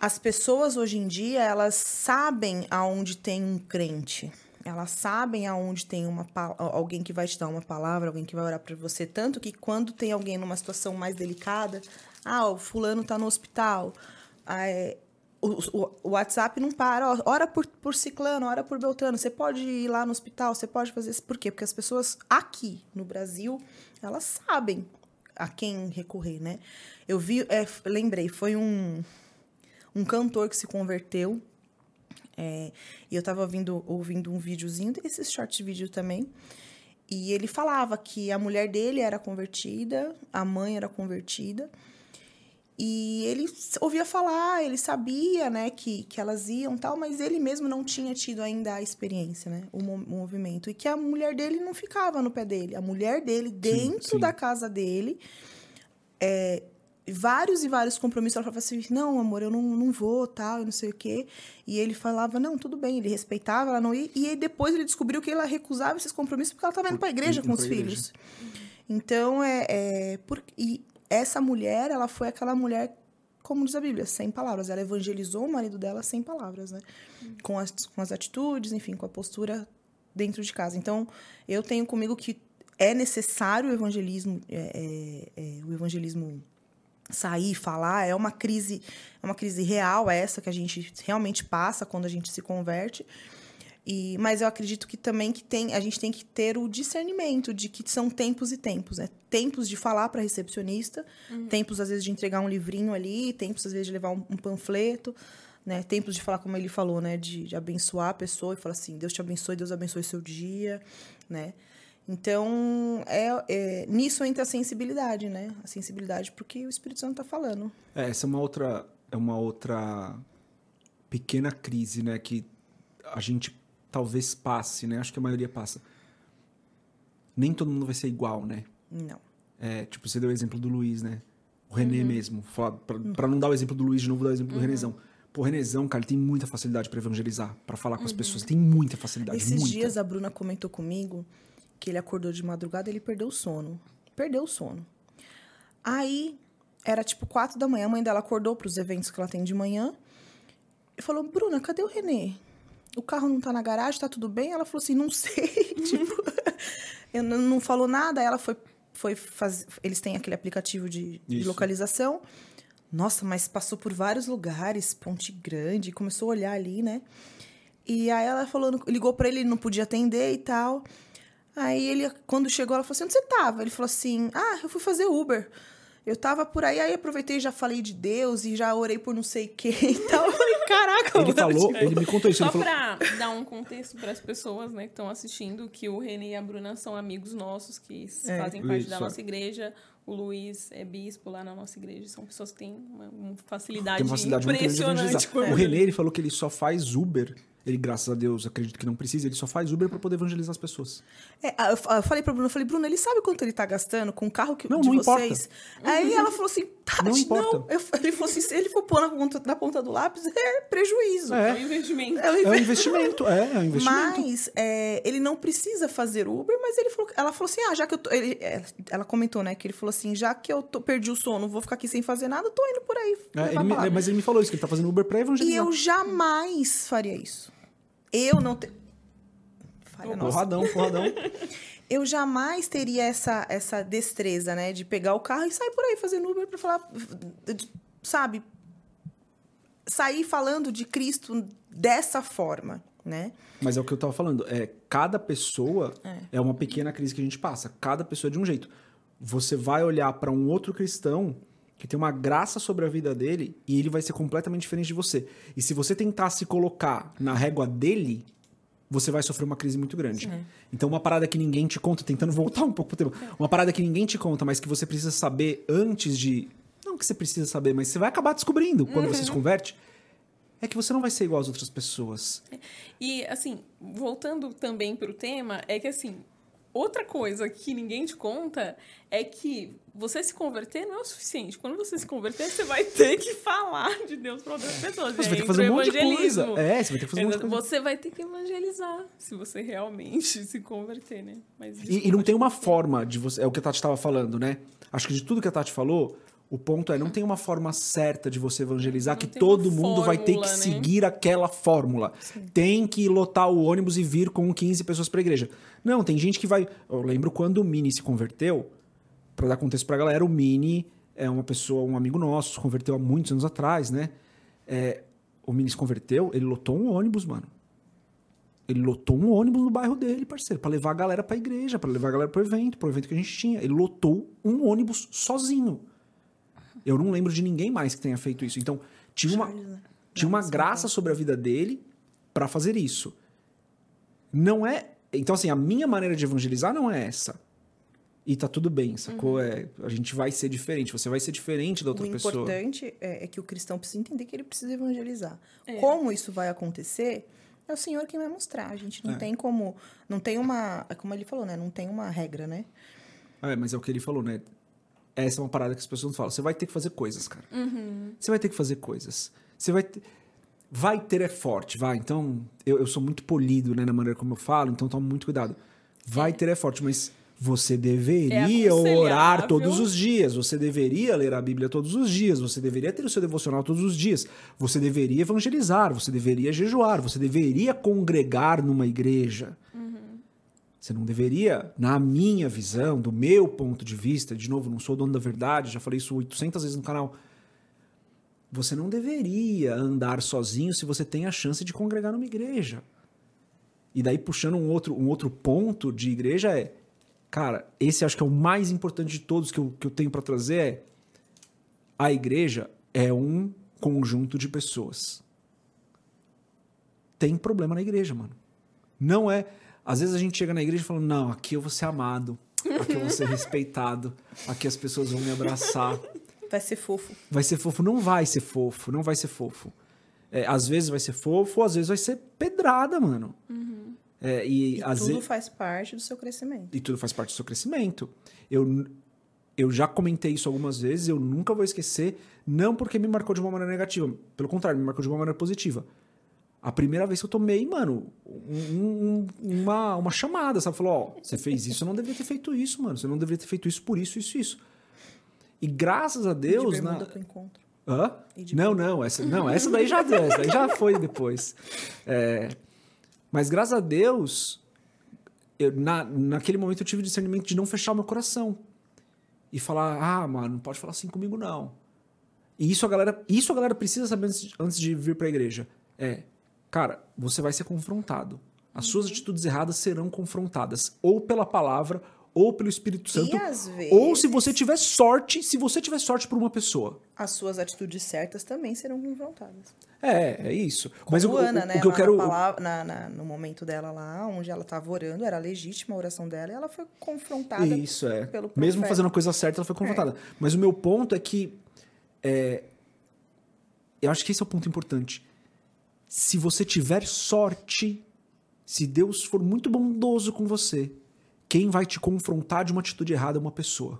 as pessoas hoje em dia elas sabem aonde tem um crente. Elas sabem aonde tem uma alguém que vai te dar uma palavra, alguém que vai orar para você, tanto que quando tem alguém numa situação mais delicada, ah, o fulano tá no hospital, ah, é, o, o- WhatsApp não para, ora por, por ciclano, ora por Beltrano, você pode ir lá no hospital, você pode fazer isso. Por quê? Porque as pessoas aqui no Brasil, elas sabem a quem recorrer, né? Eu vi, é, lembrei, foi um, um cantor que se converteu. é, e eu tava ouvindo, ouvindo um videozinho, desses short vídeo também. E ele falava que a mulher dele era convertida, a mãe era convertida. E ele ouvia falar, ele sabia, né, que, que elas iam tal, mas ele mesmo não tinha tido ainda a experiência, né, o, mo- o movimento. E que a mulher dele não ficava no pé dele. A mulher dele, dentro sim. da casa dele, é, vários e vários compromissos. Ela falava assim: não, amor, eu não, não vou, tal, eu não sei o quê. E ele falava: não, tudo bem. Ele respeitava, ela não ia. E aí depois ele descobriu que ela recusava esses compromissos porque ela estava indo para a igreja com os igreja. filhos. Então, é. é por, e essa mulher, ela foi aquela mulher, como diz a Bíblia, sem palavras. Ela evangelizou o marido dela sem palavras, né? Com, as, com as atitudes, enfim, com a postura dentro de casa. Então, eu tenho comigo que é necessário o evangelismo, é, é, é, o evangelismo sair, falar, é uma crise, é uma crise real essa que a gente realmente passa quando a gente se converte. E, mas eu acredito que também que tem, a gente tem que ter o discernimento de que são tempos e tempos, né? Tempos de falar para recepcionista, tempos às vezes de entregar um livrinho ali, tempos às vezes de levar um, um panfleto, né? Tempos de falar como ele falou, né? De, de abençoar a pessoa e falar assim, Deus te abençoe, Deus abençoe seu dia, né? Então, é, é, nisso entra a sensibilidade, né? A sensibilidade porque o Espírito Santo está falando. É, essa é uma outra, é uma outra pequena crise, né? Que a gente talvez passe, né? Acho que a maioria passa. Nem todo mundo vai ser igual, né? Não. É, tipo, você deu o exemplo do Luiz, né? O René mesmo. Fala- Pra, pra não dar o exemplo do Luiz de novo, vou dar o exemplo do Renezão. Pô, o Renezão, cara, ele tem muita facilidade pra evangelizar, pra falar com as pessoas. Tem muita facilidade, Esses muita. dias a Bruna comentou comigo que ele acordou de madrugada e ele perdeu o sono. Perdeu o sono. Aí, era tipo quatro da manhã, a mãe dela acordou para os eventos que ela tem de manhã e falou: Bruna, cadê o Renê? O carro não tá na garagem, tá tudo bem? Ela falou assim: não sei. tipo, eu não, não falou nada. Ela foi, foi fazer. Eles têm aquele aplicativo de, de localização. Nossa, mas passou por vários lugares, Ponte Grande, começou a olhar ali, né? E aí ela falou, ligou pra ele, ele não podia atender e tal. Aí ele, quando chegou, ela falou assim: onde você tava? Ele falou assim: ah, eu fui fazer Uber. Eu tava por aí, aí aproveitei e já falei de Deus e já orei por não sei quem e tal. Eu falei, caraca, Ele mano. falou, ele me contou isso. Só Ele falou, pra dar um contexto para as pessoas né, que estão assistindo, que o René e a Bruna são amigos nossos que É. fazem parte Isso, da nossa igreja. O Luiz é bispo lá na nossa igreja. São pessoas que têm uma, uma facilidade, tem uma facilidade muito impressionante. com O Renê, ele falou que ele só faz Uber. Ele, graças a Deus, acredito que não precisa. Ele só faz Uber pra poder evangelizar as pessoas. É, eu fa- eu falei pra Bruno, eu falei, Bruno, ele sabe quanto ele tá gastando com o carro que, Não, de não importa. vocês? Aí ela falou assim, Tati, Não não. importa. Eu, ele falou assim, se ele for pôr na ponta, na ponta do lápis, é prejuízo. É um É, investimento. É um é um inve- investimento. É, é um investimento. Mas é, ele não precisa fazer Uber, mas ele falou, ela falou assim, ah, já que eu tô, ele- é, ela comentou, né, que ele falou assim, já que eu tô, perdi o sono, vou ficar aqui sem fazer nada, eu tô indo por aí. É, ele me- mas ele me falou isso, que ele tá fazendo Uber pra E evangelizar. eu jamais faria isso. Eu não tenho... Falha nossa. Porradão, porradão. eu jamais teria essa, essa destreza, né? De pegar o carro e sair por aí fazendo Uber pra falar, sabe? Sair falando de Cristo dessa forma, né? Mas é o que eu tava falando. É, cada pessoa é. uma pequena crise que a gente passa. Cada pessoa é de um jeito. Você vai olhar pra um outro cristão que tem uma graça sobre a vida dele e ele vai ser completamente diferente de você. E se você tentar se colocar na régua dele, você vai sofrer uma crise muito grande. Então, uma parada que ninguém te conta, tentando voltar um pouco pro tema, uma parada que ninguém te conta, mas que você precisa saber antes de. Não que você precisa saber, mas você vai acabar descobrindo quando você se converte. É que você não vai ser igual às outras pessoas. E, assim, voltando também pro tema, é que, assim, outra coisa que ninguém te conta é que você se converter não é o suficiente. Quando você se converter, você vai ter que falar de Deus para outras pessoas. Você vai ter que fazer um monte de coisa. É, você vai ter que fazer um monte de coisa. Você vai ter que evangelizar se você realmente se converter, né? Mas, E, e não tem uma forma de você. É o que a Tati estava falando, né? Acho que de tudo que a Tati falou, o ponto é: não tem uma forma certa de você evangelizar Não que todo mundo vai ter que fórmula, né? seguir aquela fórmula. Tem que lotar o ônibus e vir com 15 pessoas para igreja. Não, tem gente que vai. Eu lembro quando o Mini se converteu, para dar contexto pra galera, o Mini é uma pessoa, um amigo nosso, se converteu há muitos anos atrás, né? É, o Mini se converteu, ele lotou um ônibus, mano. Ele lotou um ônibus no bairro dele, parceiro, pra levar a galera pra igreja, pra levar a galera pro evento, pro evento que a gente tinha. Ele lotou um ônibus sozinho. Eu não lembro de ninguém mais que tenha feito isso. Então, tinha uma, Charles, né? tinha uma Não, graça sobre a vida dele pra fazer isso. Não é. Então, assim, a minha maneira de evangelizar não é essa. E tá tudo bem, sacou? É, a gente vai ser diferente, você vai ser diferente da outra o pessoa. importante é, é que o cristão precisa entender que ele precisa evangelizar. É. Como isso vai acontecer, é o Senhor quem vai mostrar. A gente não É. tem como. Não tem uma. é Como ele falou, né? Não tem uma regra, né? É, mas é o que ele falou, né? Essa é uma parada que as pessoas não falam. Você vai ter que fazer coisas, cara. Você vai ter que fazer coisas. Você vai ter... Vai ter é forte, vai. Então, eu, eu sou muito polido, né, na maneira como eu falo, então toma muito cuidado. Vai ter é forte, mas você deveria É orar todos os dias, você deveria ler a Bíblia todos os dias, você deveria ter o seu devocional todos os dias, você deveria evangelizar, você deveria jejuar, você deveria congregar numa igreja. Você não deveria, na minha visão, do meu ponto de vista, de novo, não sou dono da verdade, já falei isso 800 vezes no canal. Você não deveria andar sozinho se você tem a chance de congregar numa igreja. E daí, puxando um outro, um outro ponto de igreja, é. Cara, esse acho que é o mais importante de todos que eu, que eu tenho para trazer: é. A igreja é um conjunto de pessoas. Tem problema na igreja, mano. Não é. Às vezes a gente chega na igreja falando, não, aqui eu vou ser amado, aqui eu vou ser respeitado, aqui as pessoas vão me abraçar. Vai ser fofo. Vai ser fofo? Não vai ser fofo, não vai ser fofo. É, às vezes vai ser fofo, às vezes vai ser pedrada, mano. É, e, E tudo vezes. faz parte do seu crescimento. E tudo faz parte do seu crescimento. Eu, eu já comentei isso algumas vezes, eu nunca vou esquecer, não porque me marcou de uma maneira negativa, pelo contrário, me marcou de uma maneira positiva. A primeira vez que eu tomei, mano, um- um- uma, uma chamada, sabe? Falou, ó, você fez isso, eu não deveria ter feito isso, mano. Você não deveria ter feito isso por isso, isso, isso. E graças a Deus, de na... pro encontro. Hã? Não, não, essa, não, essa daí já deu, essa daí já foi depois. É, mas graças a Deus, eu, na, naquele momento eu tive o discernimento de não fechar o meu coração. e falar: "Ah, mano, não pode falar assim comigo não". E isso a galera, isso a galera precisa saber antes de, antes de vir pra igreja. É, cara, você vai ser confrontado. As suas atitudes erradas serão confrontadas ou pela palavra ou pelo Espírito Santo, às ou se vezes- você tiver sorte, se você tiver sorte por uma pessoa. As suas atitudes certas também serão confrontadas. É, é isso. Mas Mas o, Ana, o né? que eu quero na palavra- na- na- no momento dela lá, onde ela estava orando, era legítima a oração dela e ela foi confrontada. Isso, é. pelo Mesmo fazendo a coisa certa, ela foi confrontada. Mas o meu ponto é que. é, eu acho que esse é o ponto importante. Se você tiver sorte, se Deus for muito bondoso com você, quem vai te confrontar de uma atitude errada é uma pessoa.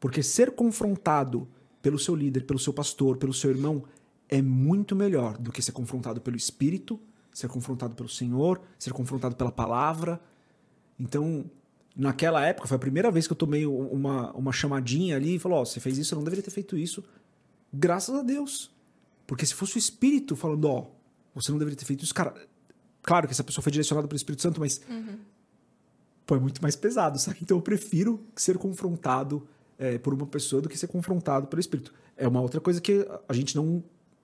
Porque ser confrontado pelo seu líder, pelo seu pastor, pelo seu irmão, é muito melhor do que ser confrontado pelo Espírito, ser confrontado pelo Senhor, ser confrontado pela palavra. Então, naquela época, foi a primeira vez que eu tomei uma, uma chamadinha ali e falou: Ó, você fez isso, eu não deveria ter feito isso. Graças a Deus. Porque se fosse o Espírito falando: Ó, você não deveria ter feito isso, cara. Claro que essa pessoa foi direcionada pelo Espírito Santo, mas. Pô, é muito mais pesado, sabe? Então eu prefiro ser confrontado é, por uma pessoa do que ser confrontado pelo Espírito. É uma outra coisa que a gente não,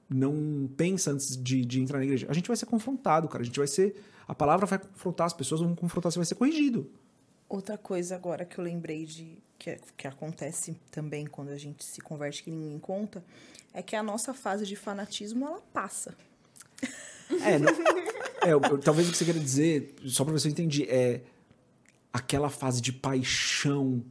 não pensa antes de, de entrar na igreja. A gente vai ser confrontado, cara. A gente vai ser. A palavra vai confrontar, as pessoas vão confrontar, você vai ser corrigido. Outra coisa agora que eu lembrei de que, que acontece também quando a gente se converte que ninguém conta, é que a nossa fase de fanatismo ela passa. É, não- é, eu- eu- talvez o que você queira dizer, só pra ver se eu entendi, é aquela fase de paixão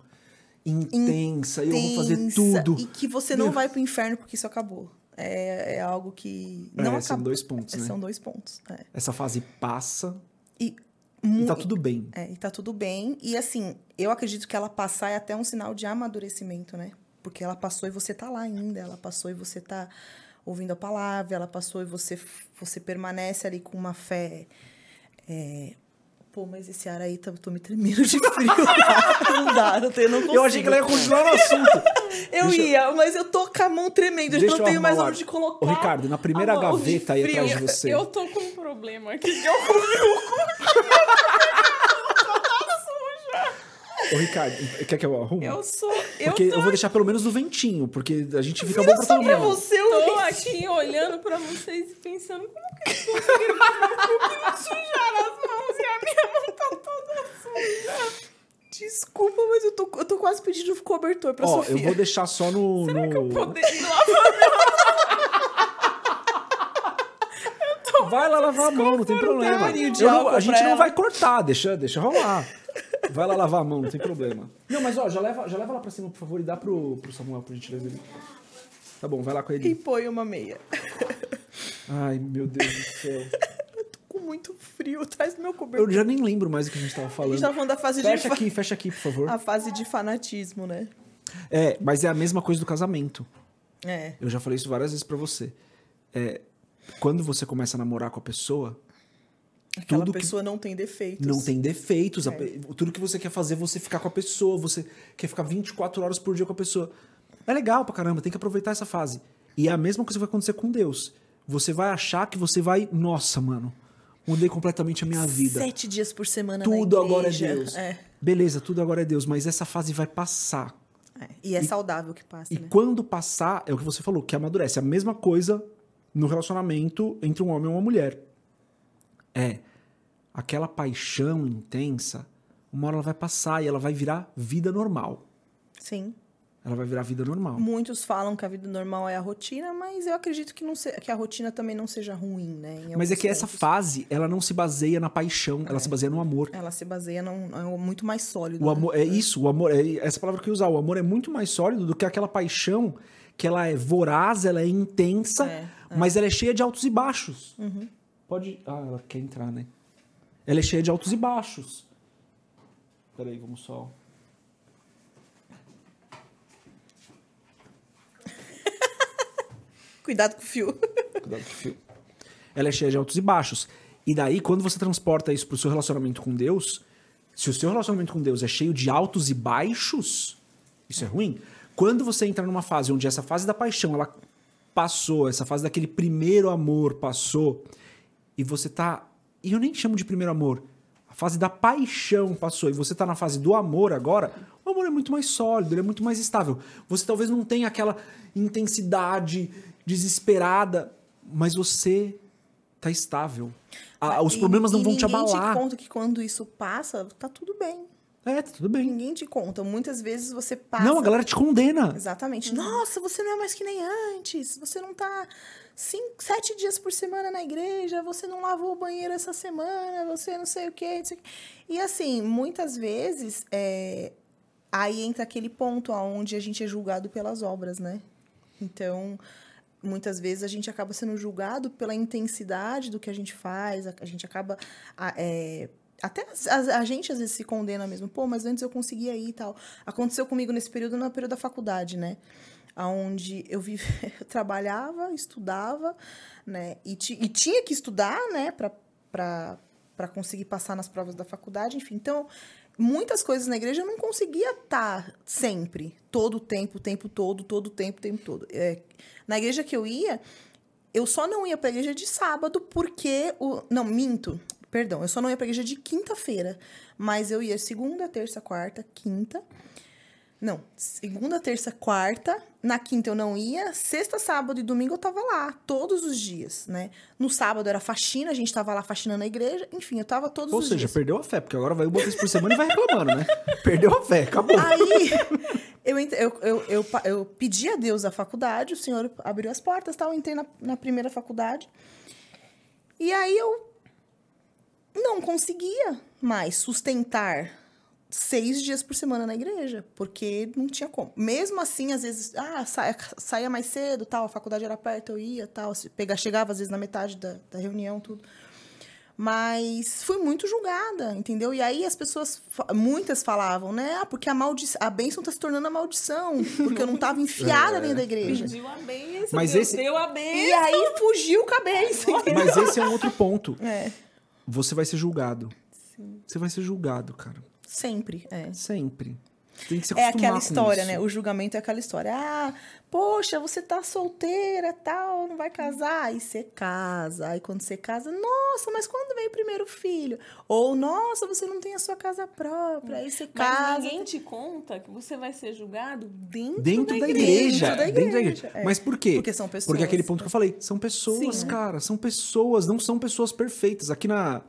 intensa, e eu vou fazer tudo. E que você não Meu. vai pro inferno porque isso acabou. É, é algo que É, não são acabou. dois pontos, É, né? São dois pontos. é. Essa fase passa E, e tá tudo bem. É, e tá tudo bem. E assim, eu acredito que ela passar é até um sinal de amadurecimento, né? Porque ela passou e você tá lá ainda, ela passou e você tá ouvindo a palavra, ela passou e você, você permanece ali com uma fé. é, Pô, mas esse ar aí, tá, eu tô me tremendo de frio. não dá, não, tenho, não consigo. Eu achei que ela ia continuar no assunto. Eu Deixa ia, mas eu tô com a mão tremendo, eu não tenho mais o onde colocar. Ô, Ricardo, na primeira gaveta aí atrás de você. Eu tô com um problema aqui que eu comi Ô, Ricardo, quer que eu arrume? Eu sou. Eu Porque eu, tô, vou deixar pelo menos no ventinho, porque a gente fica bom pra todo mundo. você, tô eu aqui olhando pra vocês e pensando como que eles conseguiram que não sujaram as mãos e a minha mão tá toda suja. Desculpa, mas eu tô, eu tô quase pedindo cobertor pra Ó, Sofia. eu vou deixar só no. no- Poder ir lá Vai lá lavar a mão, não tem problema. Eu a gente não vai cortar, deixa, deixa rolar. Vai lá lavar a mão, não tem problema. Não, mas ó, já leva, já leva lá pra cima, por favor, e dá pro, pro Samuel, por gentileza. Ele. Tá bom, vai lá com E ele. põe uma meia. Ai, meu Deus do céu. Com muito frio, traz meu cobertor. Eu já nem lembro mais o que a gente tava A falando. gente tá falando da fase Fecha de aqui, fecha aqui, por favor. a fase de fanatismo, né? É, mas é a mesma coisa do casamento. É. Eu já falei isso várias vezes pra você. É, quando você começa a namorar com a pessoa, Aquela Tudo pessoa não tem defeitos. não tem defeitos. a É. pe- Tudo que você quer fazer, é você ficar com a pessoa. Você quer ficar 24 horas por dia com a pessoa. É legal pra caramba, tem que aproveitar essa fase. E é a mesma coisa que vai acontecer com Deus. Você vai achar que você vai. Nossa, mano, mudei completamente a minha vida. Sete dias por semana Tudo agora é. Deus. É. Beleza, tudo agora é Deus, mas essa fase vai passar. É. E é saudável que passa, E né? quando passar, é o que você falou, que amadurece. É a mesma coisa no relacionamento entre um homem e uma mulher. É aquela paixão intensa, uma hora ela vai passar e ela vai virar vida normal. Sim. Ela vai virar vida normal. Muitos falam que a vida normal é a rotina, mas eu acredito que, não se- que a rotina também não seja ruim, né? Mas é que essa fase, ela não se baseia na paixão, ela se baseia no amor. Ela se baseia num, é um muito mais sólido. O né? amor é isso, o amor é essa palavra que eu ia usar. O amor é muito mais sólido do que aquela paixão que ela é voraz, ela é intensa, É, mas ela é cheia de altos e baixos. Pode. Ah, ela quer entrar, né? Ela é cheia de altos e baixos. Peraí, vamos só. Cuidado com o fio. Cuidado com o fio. Ela é cheia de altos e baixos. E daí, quando você transporta isso pro seu relacionamento com Deus, se o seu relacionamento com Deus é cheio de altos e baixos, isso é ruim. Quando você entra numa fase onde essa fase da paixão ela passou, essa fase daquele primeiro amor passou, e você tá. E eu nem chamo de primeiro amor. A fase da paixão passou, e você tá na fase do amor agora, o amor é muito mais sólido, ele é muito mais estável. Você talvez não tenha aquela intensidade desesperada, mas você tá estável. Ah, os E- problemas não e vão te abalar. te conta que quando isso passa, tá tudo bem. É, tá tudo bem. Ninguém te conta. Muitas vezes você passa. Não, a galera te condena. Exatamente. Nossa, você não é mais que nem antes. Você não tá cinco, sete dias por semana na igreja. Você não lavou o banheiro essa semana. Você não sei o quê. sei o quê. E assim, muitas vezes, é, aí entra aquele ponto onde a gente é julgado pelas obras, né? Então, muitas vezes a gente acaba sendo julgado pela intensidade do que a gente faz. A, gente acaba. é, até a, a gente às vezes se condena mesmo. Pô, mas antes eu conseguia ir e tal. Aconteceu comigo nesse período, no período da faculdade, né? Onde eu, vive, eu trabalhava, estudava, né? E, ti- e tinha que estudar, né? Pra conseguir passar nas provas da faculdade, enfim. Então, muitas coisas na igreja eu não conseguia estar sempre, todo o tempo, o tempo todo, todo o tempo, o tempo todo. É, na igreja que eu ia, eu só não ia pra igreja de sábado porque o. Não, minto. Perdão, eu só não ia pra igreja de quinta-feira. Mas eu ia segunda, terça, quarta, quinta. Não, segunda, terça, quarta. Na quinta eu não ia. Sexta, sábado e domingo eu tava lá, todos os dias, né? No sábado era faxina, a gente tava lá faxinando a igreja. Enfim, eu tava todos Ou os seja, dias. perdeu a fé, porque agora vai uma vez por semana e vai reclamando, né? Perdeu a fé, acabou. Aí eu, eu, eu, eu, eu pedi a Deus a faculdade, o Senhor abriu as portas, tal, eu entrei na, na primeira faculdade. E aí eu não conseguia mais sustentar seis dias por semana na igreja, porque não tinha como. Mesmo assim, às vezes, ah, saia, saía mais cedo, tal, a faculdade era perto, eu ia, tal, se pegar, chegava às vezes na metade da, da reunião, tudo. Mas fui muito julgada, entendeu? E aí as pessoas, muitas falavam, né? Ah, porque a, maldi a bênção tá se tornando a maldição, porque eu não tava enfiada dentro da igreja. Pediu a benção, Mas Deus esse- deu a E benção. aí fugiu com a bênção. Mas esse é um outro ponto. É, Você vai ser julgado. Você vai ser julgado, cara. sempre, é. Sempre. Tem que se É aquela com história, isso. né? O julgamento é aquela história. Ah, poxa, você tá solteira, tal, não vai casar. Aí você casa. Aí quando você casa, nossa, mas quando vem o primeiro filho? Ou, nossa, você não tem a sua casa própria. Aí você Mas casa. ninguém te conta que você vai ser julgado dentro, Dentro da, da igreja. Dentro da Dentro da igreja, igreja. é. Mas por quê? Porque são pessoas. Porque aquele ponto que eu falei, são pessoas, Sim, né? cara, são pessoas, não são pessoas perfeitas. Aqui na,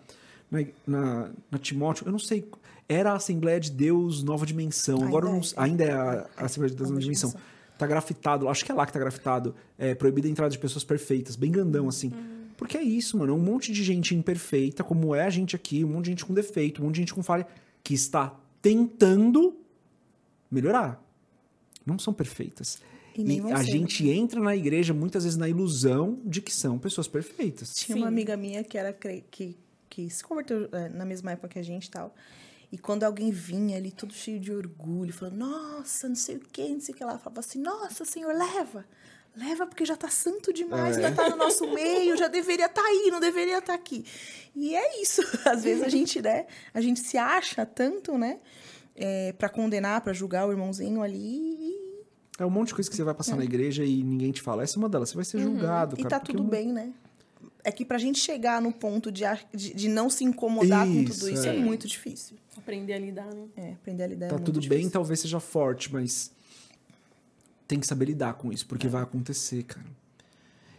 na, na, na Timóteo, eu não sei, era a Assembleia de Deus Nova Dimensão, Ainda agora eu não, é. ainda é a, a Assembleia de Deus Nova, Nova Dimensão. Dimensão. Tá grafitado, acho que é lá que tá grafitado, é, proibida a entrada de pessoas perfeitas, bem grandão assim. Porque é isso, mano, um monte de gente imperfeita, como é a gente aqui, um monte de gente com defeito, um monte de gente com falha, que está tentando melhorar. Não são perfeitas. E vão a gente entra na igreja muitas vezes na ilusão de que são pessoas perfeitas. Tinha Sim. uma amiga minha que era cre- que, que se converteu é, na mesma época que a gente e tal. E quando alguém vinha ali, todo cheio de orgulho, falando, nossa, não sei o que, não sei o que lá, falava assim, nossa, senhor, leva. Leva, porque já tá santo demais, É. já tá no nosso meio, já deveria estar aí, não deveria estar aqui. E é isso. Às vezes a gente, né, a gente se acha tanto, né, é, para condenar, para julgar o irmãozinho ali e, É um monte de coisa que você vai passar na igreja e ninguém te fala. Essa é uma delas. Você vai ser julgado, Uhum. E cara. tá tudo bem, né? É que pra gente chegar no ponto de, de, de não se incomodar com Isso, tudo isso é. é. muito difícil. Aprender a lidar, né? É, aprender a lidar é Tá muito tudo difícil. bem, talvez seja forte, mas tem que saber lidar com isso, É. porque vai acontecer, cara.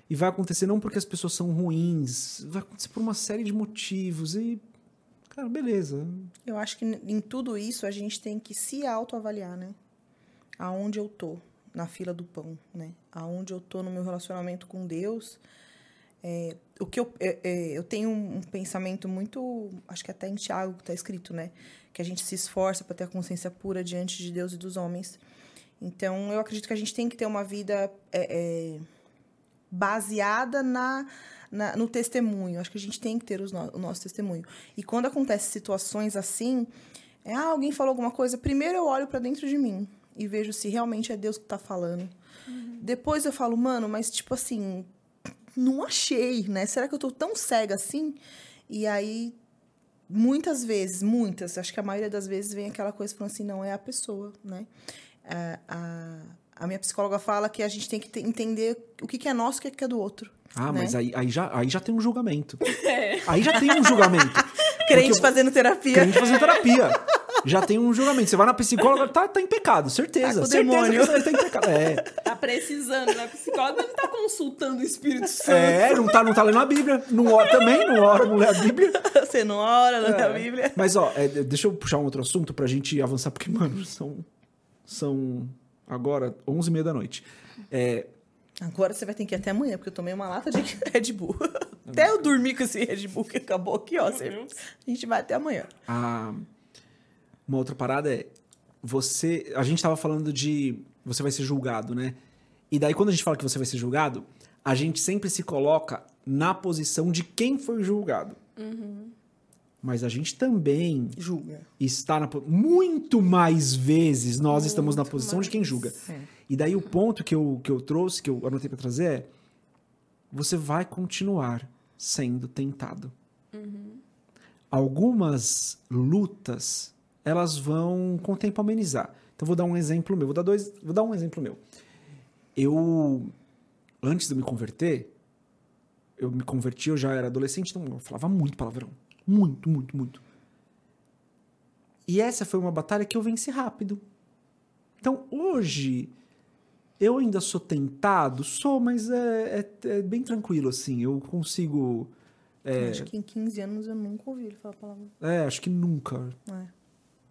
E vai acontecer não porque as pessoas são ruins, vai acontecer por uma série de motivos e cara, beleza. Eu acho que em tudo isso a gente tem que se autoavaliar, né? Aonde eu tô na fila do pão, né? Aonde eu tô no meu relacionamento com Deus. É, o que eu, é, é, eu tenho um pensamento muito, acho que até em Tiago que tá escrito, né? Que a gente se esforça para ter a consciência pura diante de Deus e dos homens. Então, eu acredito que a gente tem que ter uma vida é, é, baseada na, na- no testemunho. Acho que a gente tem que ter no- o nosso testemunho. E quando acontecem situações assim, é, ah, alguém falou alguma coisa, primeiro eu olho para dentro de mim e vejo se realmente é Deus que tá falando. Depois eu falo, mano, mas tipo assim, não achei, né? Será que eu tô tão cega assim? E aí, muitas vezes, muitas, acho que a maioria das vezes vem aquela coisa falando assim, não é a pessoa, né? A, a, a minha psicóloga fala que a gente tem que te- entender o que, que é nosso e o que, é do outro. Ah, né? mas aí, aí, já, aí já tem um julgamento. Aí já tem um julgamento. Crente Porque- fazendo terapia. Crente fazendo terapia. já tem um julgamento. Você vai na psicóloga, tá, tá em pecado, certeza. Tá certeza demônio. que você tá em pecado. É. Tá precisando, né? Psicólogo ele tá consultando o Espírito Santo. É, não tá, não tá lendo a Bíblia. Não ora também, não ora, não lê a Bíblia. Você não ora na É. Bíblia. Mas, ó, é, deixa eu puxar um outro assunto pra gente avançar, porque, mano, são. São agora 11h30 da noite. É, Agora você vai ter que ir até amanhã, porque eu tomei uma lata de Red Bull. Até eu dormir com esse Red Bull que acabou aqui, ó. Você- A gente vai até amanhã. a- uma outra parada é. Você. A gente tava falando de. Você vai ser julgado, né? E daí, quando a gente fala que você vai ser julgado, a gente sempre se coloca na posição de quem foi julgado. Mas a gente também Julga. está na muito mais vezes nós estamos na posição de quem julga. É. E daí o ponto que eu, que eu trouxe, que eu anotei para trazer é você vai continuar sendo tentado. Algumas lutas, elas vão com o tempo amenizar. Então vou dar um exemplo meu, vou dar dois, vou dar um exemplo meu. Eu antes de eu me converter, eu me converti, eu já era adolescente, então eu falava muito palavrão. Muito, muito, muito. E essa foi uma batalha que eu venci rápido. Então, hoje, eu ainda sou tentado? Sou, mas é, é- é bem tranquilo, assim. Eu consigo. É, Acho que em 15 anos eu nunca ouvi ele falar a palavra. é, acho que nunca. É.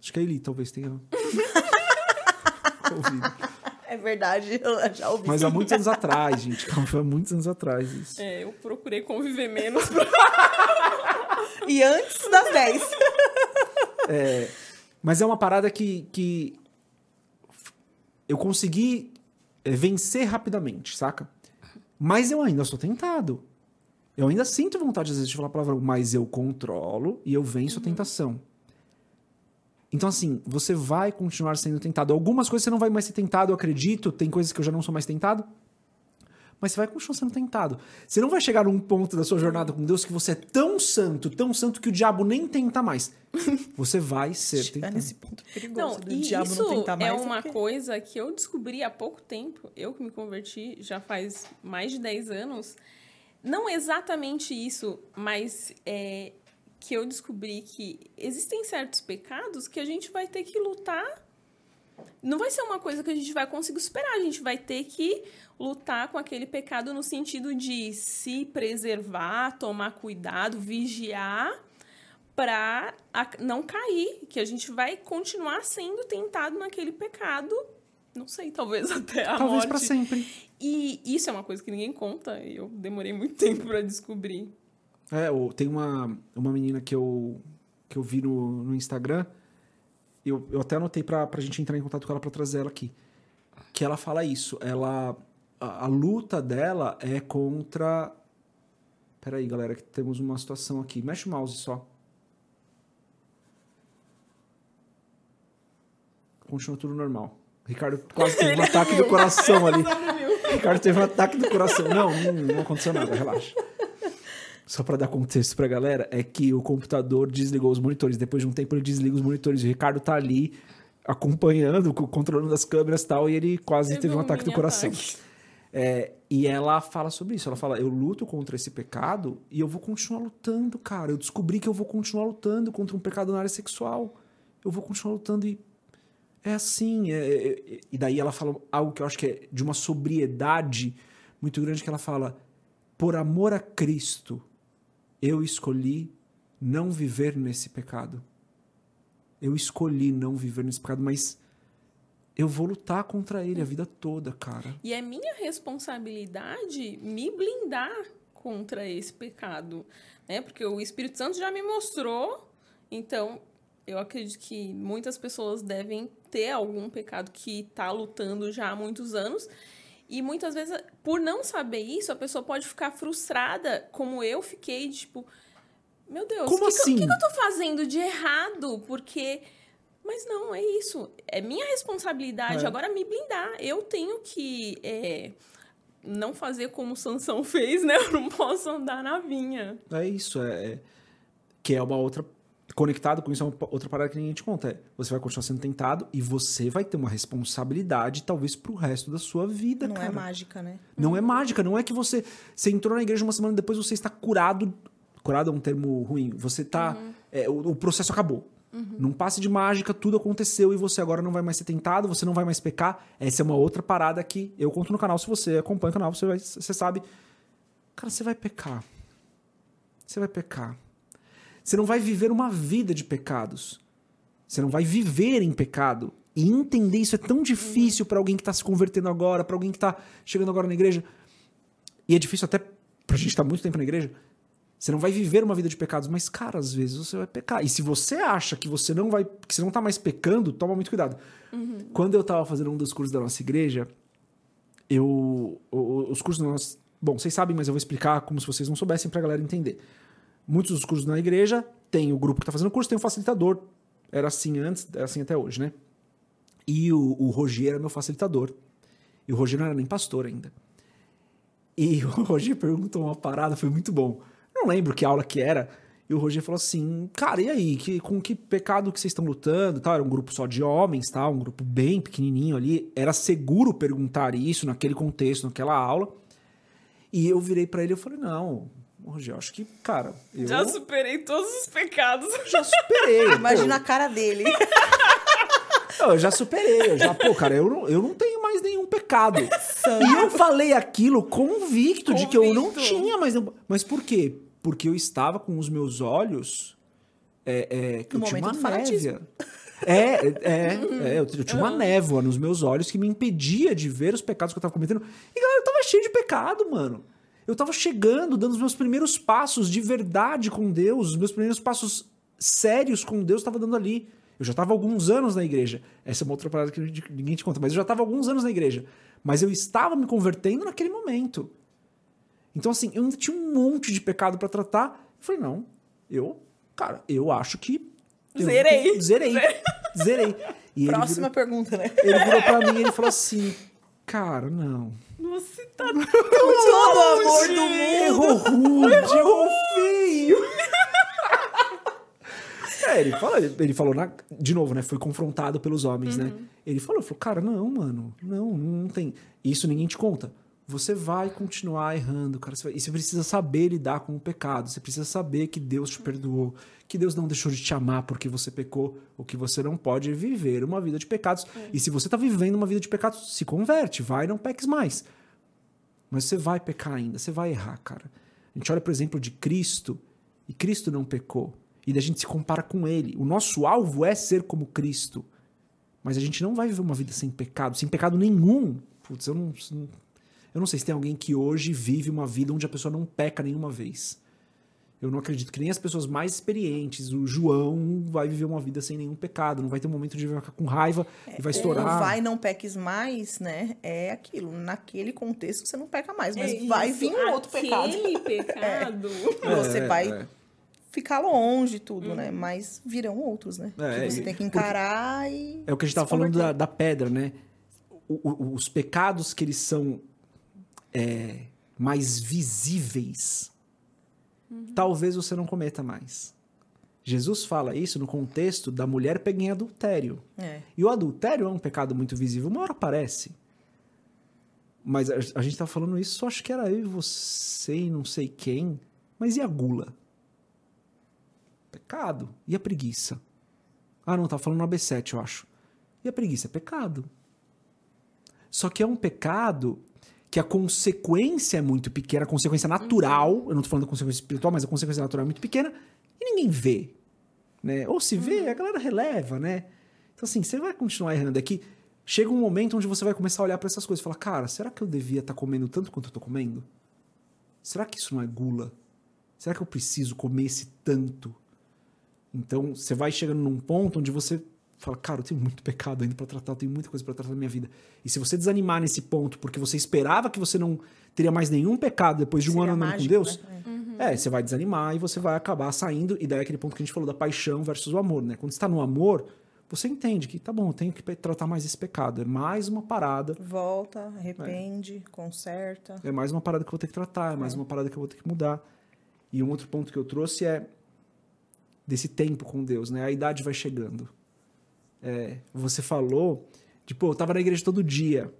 Acho que a Eli talvez tenha. ouvido. É verdade, eu já ouvi. Mas há muitos anos atrás, gente. Calma, foi há muitos anos atrás isso. É, eu procurei conviver menos E antes das 10. Mas é uma parada que, que eu consegui é, vencer rapidamente, saca? Mas eu ainda sou tentado. Eu ainda sinto vontade, às vezes, de falar palavrão, mas eu controlo e eu venço a tentação. Então, assim, você vai continuar sendo tentado. Algumas coisas você não vai mais ser tentado, eu acredito. Tem coisas que eu já não sou mais tentado. Mas você vai continuar sendo tentado. Você não vai chegar num ponto da sua jornada com Deus que você é tão santo, tão santo que o diabo nem tenta mais. Você vai ser Chegar tentado. nesse ponto perigoso Não, do e diabo isso não tentar mais. é uma porque- coisa que eu descobri há pouco tempo. Eu que me converti já faz mais de 10 anos. Não exatamente isso, mas é, que eu descobri que existem certos pecados que a gente vai ter que lutar. Não vai ser uma coisa que a gente vai conseguir superar. A gente vai ter que lutar com aquele pecado no sentido de se preservar, tomar cuidado, vigiar para não cair, que a gente vai continuar sendo tentado naquele pecado, não sei, talvez até a Talvez morte. pra sempre. E isso é uma coisa que ninguém conta, e eu demorei muito tempo para descobrir. É, tem uma, uma menina que eu, que eu vi no, no Instagram, eu, eu até anotei pra, pra gente entrar em contato com ela pra trazer ela aqui. Que ela fala isso. Ela. A, a luta dela é contra. Peraí, galera, que temos uma situação aqui. Mexe o mouse só. Continua tudo normal. Ricardo quase teve um ataque do coração ali. Ricardo teve um ataque do coração. Não, não, não aconteceu nada, relaxa. Só pra dar contexto pra galera, é que o computador desligou os monitores. Depois de um tempo ele desliga os monitores. O Ricardo tá ali acompanhando, co- controlando as câmeras e tal, e ele quase teve, Teve um ataque do coração. ataque. É, e ela fala sobre isso. Ela fala: Eu luto contra esse pecado e eu vou continuar lutando, cara. Eu descobri que eu vou continuar lutando contra um pecado na área sexual. Eu vou continuar lutando e. É assim. é- é- é- e daí ela fala algo que eu acho que é de uma sobriedade muito grande: que ela fala, por amor a Cristo, eu escolhi não viver nesse pecado. Eu escolhi não viver nesse pecado, mas eu vou lutar contra ele a vida toda, cara. E é minha responsabilidade me blindar contra esse pecado, né? Porque o Espírito Santo já me mostrou, então eu acredito que muitas pessoas devem ter algum pecado que está lutando já há muitos anos. E muitas vezes, por não saber isso, a pessoa pode ficar frustrada, como eu fiquei, tipo, meu Deus, Como que, assim? o que, que eu tô fazendo de errado? Porque. Mas não, é isso. É minha responsabilidade É. agora me blindar. Eu tenho que é, não fazer como Sansão fez, né? Eu não posso andar na vinha. É isso, é, é- que é uma outra conectado com isso é uma outra parada que ninguém te conta. É, você vai continuar sendo tentado e você vai ter uma responsabilidade talvez pro resto da sua vida, Não cara. é mágica, né? Não é mágica, não é que você você entrou na igreja uma semana depois você está curado. Curado é um termo ruim. Você tá Uhum. é, o, o processo acabou. Num passe de mágica, tudo aconteceu e você agora não vai mais ser tentado, você não vai mais pecar. Essa é uma outra parada que eu conto no canal. Se você acompanha o canal, você, vai, você sabe. Cara, você vai pecar. Você vai pecar. Você não vai viver uma vida de pecados. Você não vai viver em pecado. E entender isso é tão difícil para alguém que está se convertendo agora, para alguém que está chegando agora na igreja. E é difícil até pra gente estar tá muito tempo na igreja. Você não vai viver uma vida de pecados, mas, cara, às vezes você vai pecar. E se você acha que você não vai. que você não tá mais pecando, toma muito cuidado. Uhum. Quando eu tava fazendo um dos cursos da nossa igreja, eu. Os cursos da nossa. Bom, vocês sabem, mas eu vou explicar como se vocês não soubessem pra galera entender. Muitos dos cursos na igreja tem o grupo que tá fazendo o curso, tem o facilitador. Era assim antes, é assim até hoje, né? E o, o Roger era meu facilitador. E o Roger não era nem pastor ainda. E o Roger perguntou uma parada, foi muito bom não lembro que aula que era. E o Roger falou assim, cara, e aí, que, com que pecado que vocês estão lutando? Tal? Era um grupo só de homens, tal, um grupo bem pequenininho ali. Era seguro perguntar isso naquele contexto, naquela aula. E eu virei para ele e falei, não, Roger, eu acho que, cara... Eu... Já superei todos os pecados. Já superei. Imagina a cara dele. Não, eu já superei, eu já, pô, cara, eu não, eu não tenho mais nenhum pecado. E eu falei aquilo convicto, convicto. de que eu não tinha mais nenhum... Mas por quê? Porque eu estava com os meus olhos. É, é, que no eu tinha uma névoa. É, é, é, eu, eu tinha uma névoa nos meus olhos que me impedia de ver os pecados que eu estava cometendo. E galera, eu tava cheio de pecado, mano. Eu tava chegando, dando os meus primeiros passos de verdade com Deus, os meus primeiros passos sérios com Deus, estava dando ali. Eu já estava alguns anos na igreja. Essa é uma outra parada que ninguém te conta, mas eu já estava alguns anos na igreja. Mas eu estava me convertendo naquele momento. Então, assim, eu ainda tinha um monte de pecado para tratar. Eu falei, não, eu, cara, eu acho que. Zerei. Eu, zerei. Zerei. E Próxima virou, pergunta, né? Ele virou pra mim e ele falou assim: Cara, não. Você tá tão todo amor do mundo. Errou rude, errou feio. É, ele falou, ele falou na, de novo, né? Foi confrontado pelos homens, né? uhum. né? Ele falou, falou, cara, não, mano, não, não tem. Isso ninguém te conta você vai continuar errando, cara. Você vai... E você precisa saber lidar com o pecado. Você precisa saber que Deus te perdoou, que Deus não deixou de te amar porque você pecou, o que você não pode viver uma vida de pecados. É. E se você está vivendo uma vida de pecados, se converte, vai não peques mais. Mas você vai pecar ainda, você vai errar, cara. A gente olha, por exemplo, de Cristo, e Cristo não pecou. E a gente se compara com ele. O nosso alvo é ser como Cristo. Mas a gente não vai viver uma vida sem pecado, sem pecado nenhum. Putz, eu não, eu não sei se tem alguém que hoje vive uma vida onde a pessoa não peca nenhuma vez. Eu não acredito que nem as pessoas mais experientes, o João vai viver uma vida sem nenhum pecado, não vai ter um momento de ficar com raiva é, e vai estourar. Não vai, não peques mais, né? É aquilo. Naquele contexto você não peca mais, mas é vai vir um outro pecado. Aquele pecado. É. você vai é. ficar longe tudo, hum. né? Mas virão outros, né? É, que você tem que encarar e. É o que a gente estava falando da, da, pedra, né? O, o, os pecados que eles são é, mais visíveis, uhum. talvez você não cometa mais. Jesus fala isso no contexto da mulher pega em adultério. É. E o adultério é um pecado muito visível, uma hora aparece. Mas a, a gente tá falando isso, só acho que era eu e você e não sei quem. Mas e a gula? Pecado. E a preguiça? Ah, não, tá falando no AB7, eu acho. E a preguiça é pecado. Só que é um pecado que a consequência é muito pequena, a consequência natural, uhum. eu não tô falando da consequência espiritual, mas a consequência natural é muito pequena, e ninguém vê. Né? Ou se vê, uhum. a galera releva, né? Então, assim, você vai continuar errando aqui. Chega um momento onde você vai começar a olhar para essas coisas e falar: cara, será que eu devia estar tá comendo tanto quanto eu tô comendo? Será que isso não é gula? Será que eu preciso comer esse tanto? Então, você vai chegando num ponto onde você fala, cara, eu tenho muito pecado ainda para tratar, eu tenho muita coisa para tratar na minha vida. E se você desanimar nesse ponto porque você esperava que você não teria mais nenhum pecado depois de um Seria ano andando mágico, com Deus, né? uhum. é, você vai desanimar e você vai acabar saindo. E daí é aquele ponto que a gente falou da paixão versus o amor, né? Quando está no amor, você entende que tá bom, eu tenho que tratar mais esse pecado. É mais uma parada. Volta, arrepende, é. conserta. É mais uma parada que eu vou ter que tratar, é mais é. uma parada que eu vou ter que mudar. E um outro ponto que eu trouxe é desse tempo com Deus, né? A idade vai chegando. É, você falou de, pô, eu tava na igreja todo dia.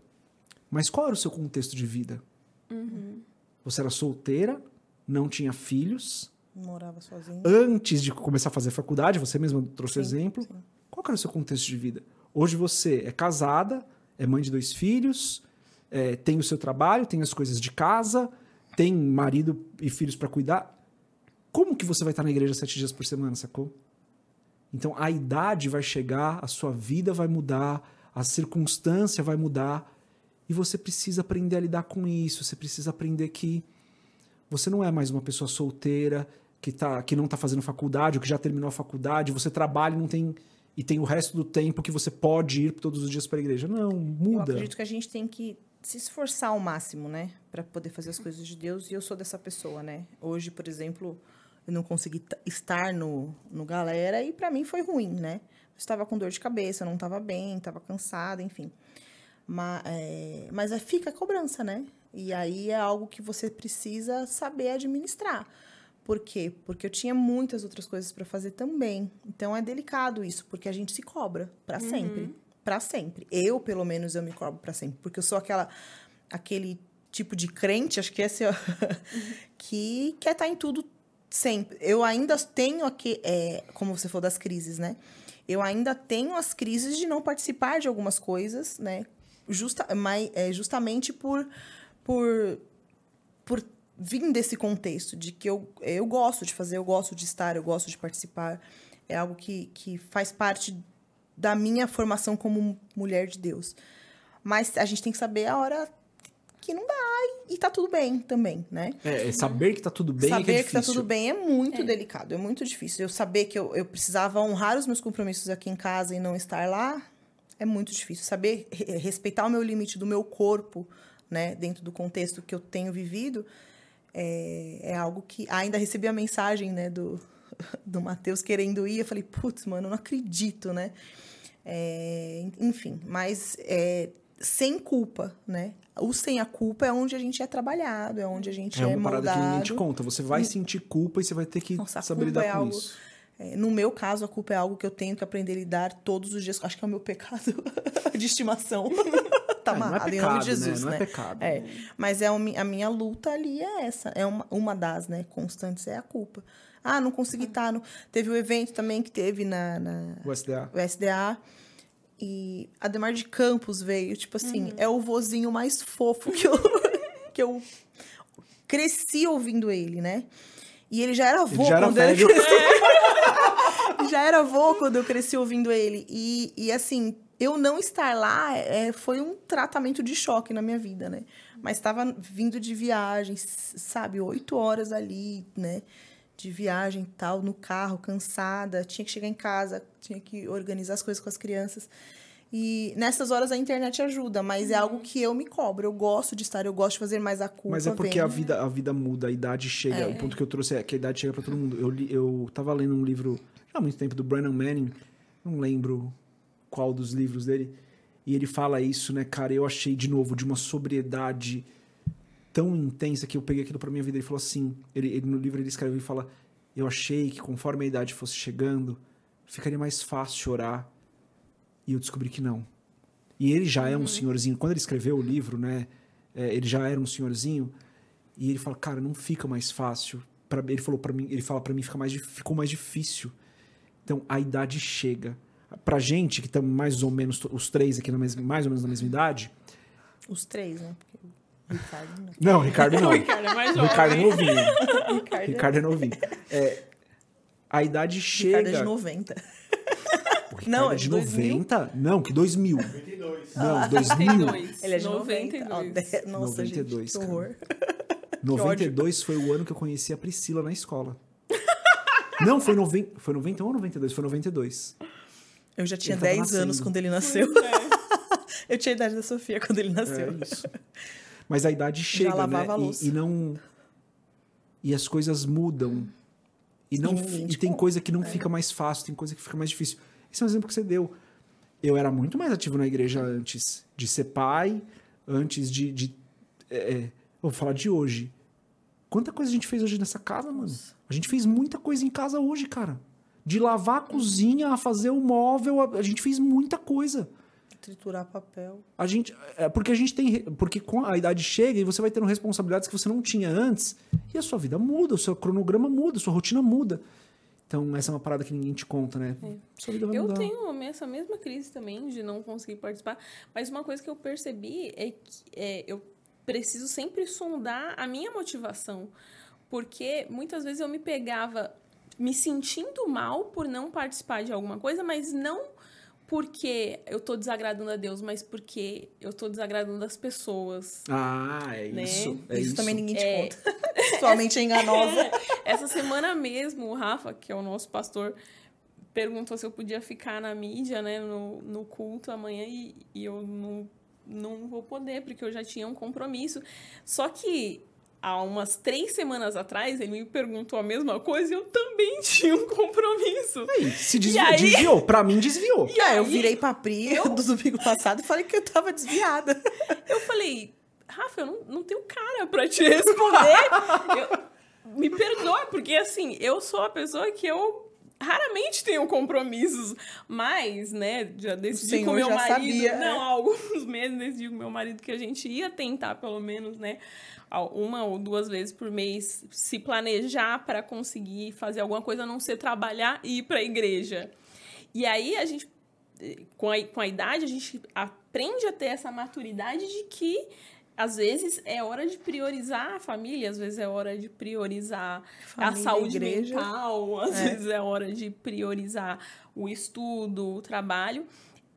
Mas qual era o seu contexto de vida? Uhum. Você era solteira, não tinha filhos, Morava sozinho. Antes de começar a fazer faculdade, você mesmo trouxe Sim, exemplo. sim. Qual era o seu contexto de vida? Hoje você é casada, é mãe de dois filhos, é, tem o seu trabalho, tem as coisas de casa, tem marido e filhos para cuidar. Como que você vai estar na igreja sete dias por semana, sacou? Então a idade vai chegar, a sua vida vai mudar, a circunstância vai mudar e você precisa aprender a lidar com isso. Você precisa aprender que você não é mais uma pessoa solteira que, tá, que não está fazendo faculdade ou que já terminou a faculdade. Você trabalha e não tem e tem o resto do tempo que você pode ir todos os dias para a igreja. Não, Eu muda. acredito que a gente tem que se esforçar ao máximo, né? Pra poder fazer as coisas de Deus. E eu sou dessa pessoa, né? Hoje, por exemplo, eu não consegui estar no, no galera e pra mim foi ruim, né? Eu estava com dor de cabeça, não estava bem, estava cansada, enfim. Mas, é, mas é, fica a cobrança, né? E aí é algo que você precisa saber administrar. Por quê? Porque eu tinha muitas outras coisas para fazer também. Então é delicado isso, porque a gente se cobra para sempre, para sempre. Eu, pelo menos, eu me cobro para sempre, porque eu sou aquela aquele tipo de crente, acho que esse é, o- que quer estar em tudo sempre. Eu ainda tenho aqui, é, como você falou das crises, né? Eu ainda tenho as crises de não participar de algumas coisas, né? Justa, mas, é, justamente por, por, por vir desse contexto de que eu, eu gosto de fazer, eu gosto de estar, eu gosto de participar. É algo que, que faz parte da minha formação como mulher de Deus. Mas a gente tem que saber a hora que não dá e, e tá tudo bem também, né? É, é saber que tá tudo bem é saber que é que, tá tudo bem é muito delicado, é muito difícil. Eu saber que eu, eu precisava honrar os meus compromissos aqui em casa e não estar lá é muito difícil. Saber re- respeitar o meu limite do meu corpo, né, dentro do contexto que eu tenho vivido, é, é algo que ainda recebi a mensagem, né, do, do Matheus querendo ir. Eu falei, putz, mano, eu não acredito, né? É, enfim, mas é, sem culpa, né? O sem a culpa é onde a gente é trabalhado, é onde a gente É é, uma parada que ninguém te moldado. conta. Você vai sentir culpa e você vai ter que Nossa, saber culpa lidar é com algo- isso. É, no meu caso, a culpa é algo que eu tenho que aprender a lidar todos os dias. Acho que é o meu pecado de estimação. tá É, não é amarrado em pecado, nome de Jesus, né? Não né? é pecado. É, mas é a mi- a minha luta ali é essa. É uma, uma das, né, constantes é a culpa. Ah, não consegui estar no... Teve o evento também que teve na, na O SDA. o SDA. E Ademar de Campos veio, tipo assim, é o vozinho mais fofo que eu, que eu cresci ouvindo ele, né? E ele já era avô já era quando ele velho. já era avô quando eu cresci ouvindo ele. E, e assim, eu não estar lá é, foi um tratamento de choque na minha vida, né? Mas estava vindo de viagem, sabe? Oito horas ali, né? De viagem e tal, no carro, cansada. Tinha que chegar em casa, tinha que organizar as coisas com as crianças. E nessas horas a internet ajuda, mas é algo que eu me cobro. Eu gosto de estar, eu gosto de fazer mais a culpa. Mas é porque vem. a vida, a vida muda, a idade chega. O ponto que eu trouxe é que a idade chega pra todo mundo. Eu, li, eu tava lendo um livro há muito tempo do Brennan Manning, não lembro qual dos livros dele, e ele fala isso, né, cara? Eu achei de novo de uma sobriedade tão intensa que eu peguei aquilo pra minha vida. Ele falou assim: ele, ele- no livro ele escreveu e fala: Eu achei que conforme a idade fosse chegando, ficaria mais fácil orar. E eu descobri que não. E ele já é um senhorzinho. Quando ele escreveu o livro, né? é, ele já era um senhorzinho. E ele fala, cara, não fica mais fácil. Pra, ele falou para mim, ele fala para mim, fica mais, ficou mais difícil. Então a idade chega. Pra gente que estamos mais ou menos os três aqui na mesma, mais ou menos na mesma idade. Os três, né? Ricardo não. Não, Ricardo não. O Ricardo é mais O Ricardo é jovem. novinho. Ricardo, Ricardo é novinho. É, a idade Ricardo é chega. de 90. O Ricardo Não, é é de de 2000. 90? Não, que 2000. 92. Não, 2000. 92. Ele é de 90. 92. Ó, de- Nossa, 92, gente, que cara. horror. 92 foi o ano que eu conheci a Priscila na escola. Não, foi, noven... foi 91 ou 92? Foi 92. Eu já tinha Ele tava 10 anos nascendo. quando ele nasceu. É. Eu tinha a idade da Sofia quando ele nasceu. É isso. Mas a idade chega, né? E-. E, não. E as coisas mudam. E, não, E e te tem coisa que não fica mais fácil, tem coisa que fica mais difícil. Esse é um exemplo que você deu. Eu era muito mais ativo na igreja antes de ser pai, antes de. de é, é, vou falar de hoje. Quanta coisa a gente fez hoje nessa casa, mano? A gente fez muita coisa em casa hoje, cara. De lavar a cozinha, a fazer o móvel, a, a gente fez muita coisa. Triturar papel. A gente, é porque a gente tem, porque com a idade chega e você vai tendo responsabilidades que você não tinha antes e a sua vida muda, o seu cronograma muda, a sua rotina muda. Então essa é uma parada que ninguém te conta, né? Sua vida vai Eu mudar. tenho essa mesma crise também de não conseguir participar, mas uma coisa que eu percebi é que é, eu preciso sempre sondar a minha motivação, porque muitas vezes eu me pegava me sentindo mal por não participar de alguma coisa, mas não porque eu tô desagradando a Deus, mas porque eu tô desagradando as pessoas. Ah, é Né? isso. É isso, isso. também ninguém te É. conta. Sua mente é enganosa. Essa semana mesmo, o Rafa, que é o nosso pastor, perguntou se eu podia ficar na mídia, né, no, no culto amanhã, e, e eu não, não vou poder, porque eu já tinha um compromisso. Só que há umas três semanas atrás, ele me perguntou a mesma coisa e eu também tinha um compromisso. Aí, se desviou, aí- desviou. Pra mim, desviou. E É, eu aí, virei pra Pri do domingo passado e falei que eu tava desviada. Eu falei, Rafa, eu não, não tenho cara pra te responder. Eu- me perdoa, porque assim, eu sou a pessoa que eu raramente tenho compromissos. Mas, né, já decidi Senhor com meu já marido. sabia, não, é. há alguns meses decidi com meu marido que a gente ia tentar, pelo menos, né? Uma ou duas vezes por mês se planejar para conseguir fazer alguma coisa, a não ser trabalhar e ir para a igreja. E aí a gente com a, com a idade, a gente aprende a ter essa maturidade de que, às vezes, é hora de priorizar a família, às vezes é hora de priorizar Família, a saúde igreja. mental, às É. vezes é hora de priorizar o estudo, o trabalho.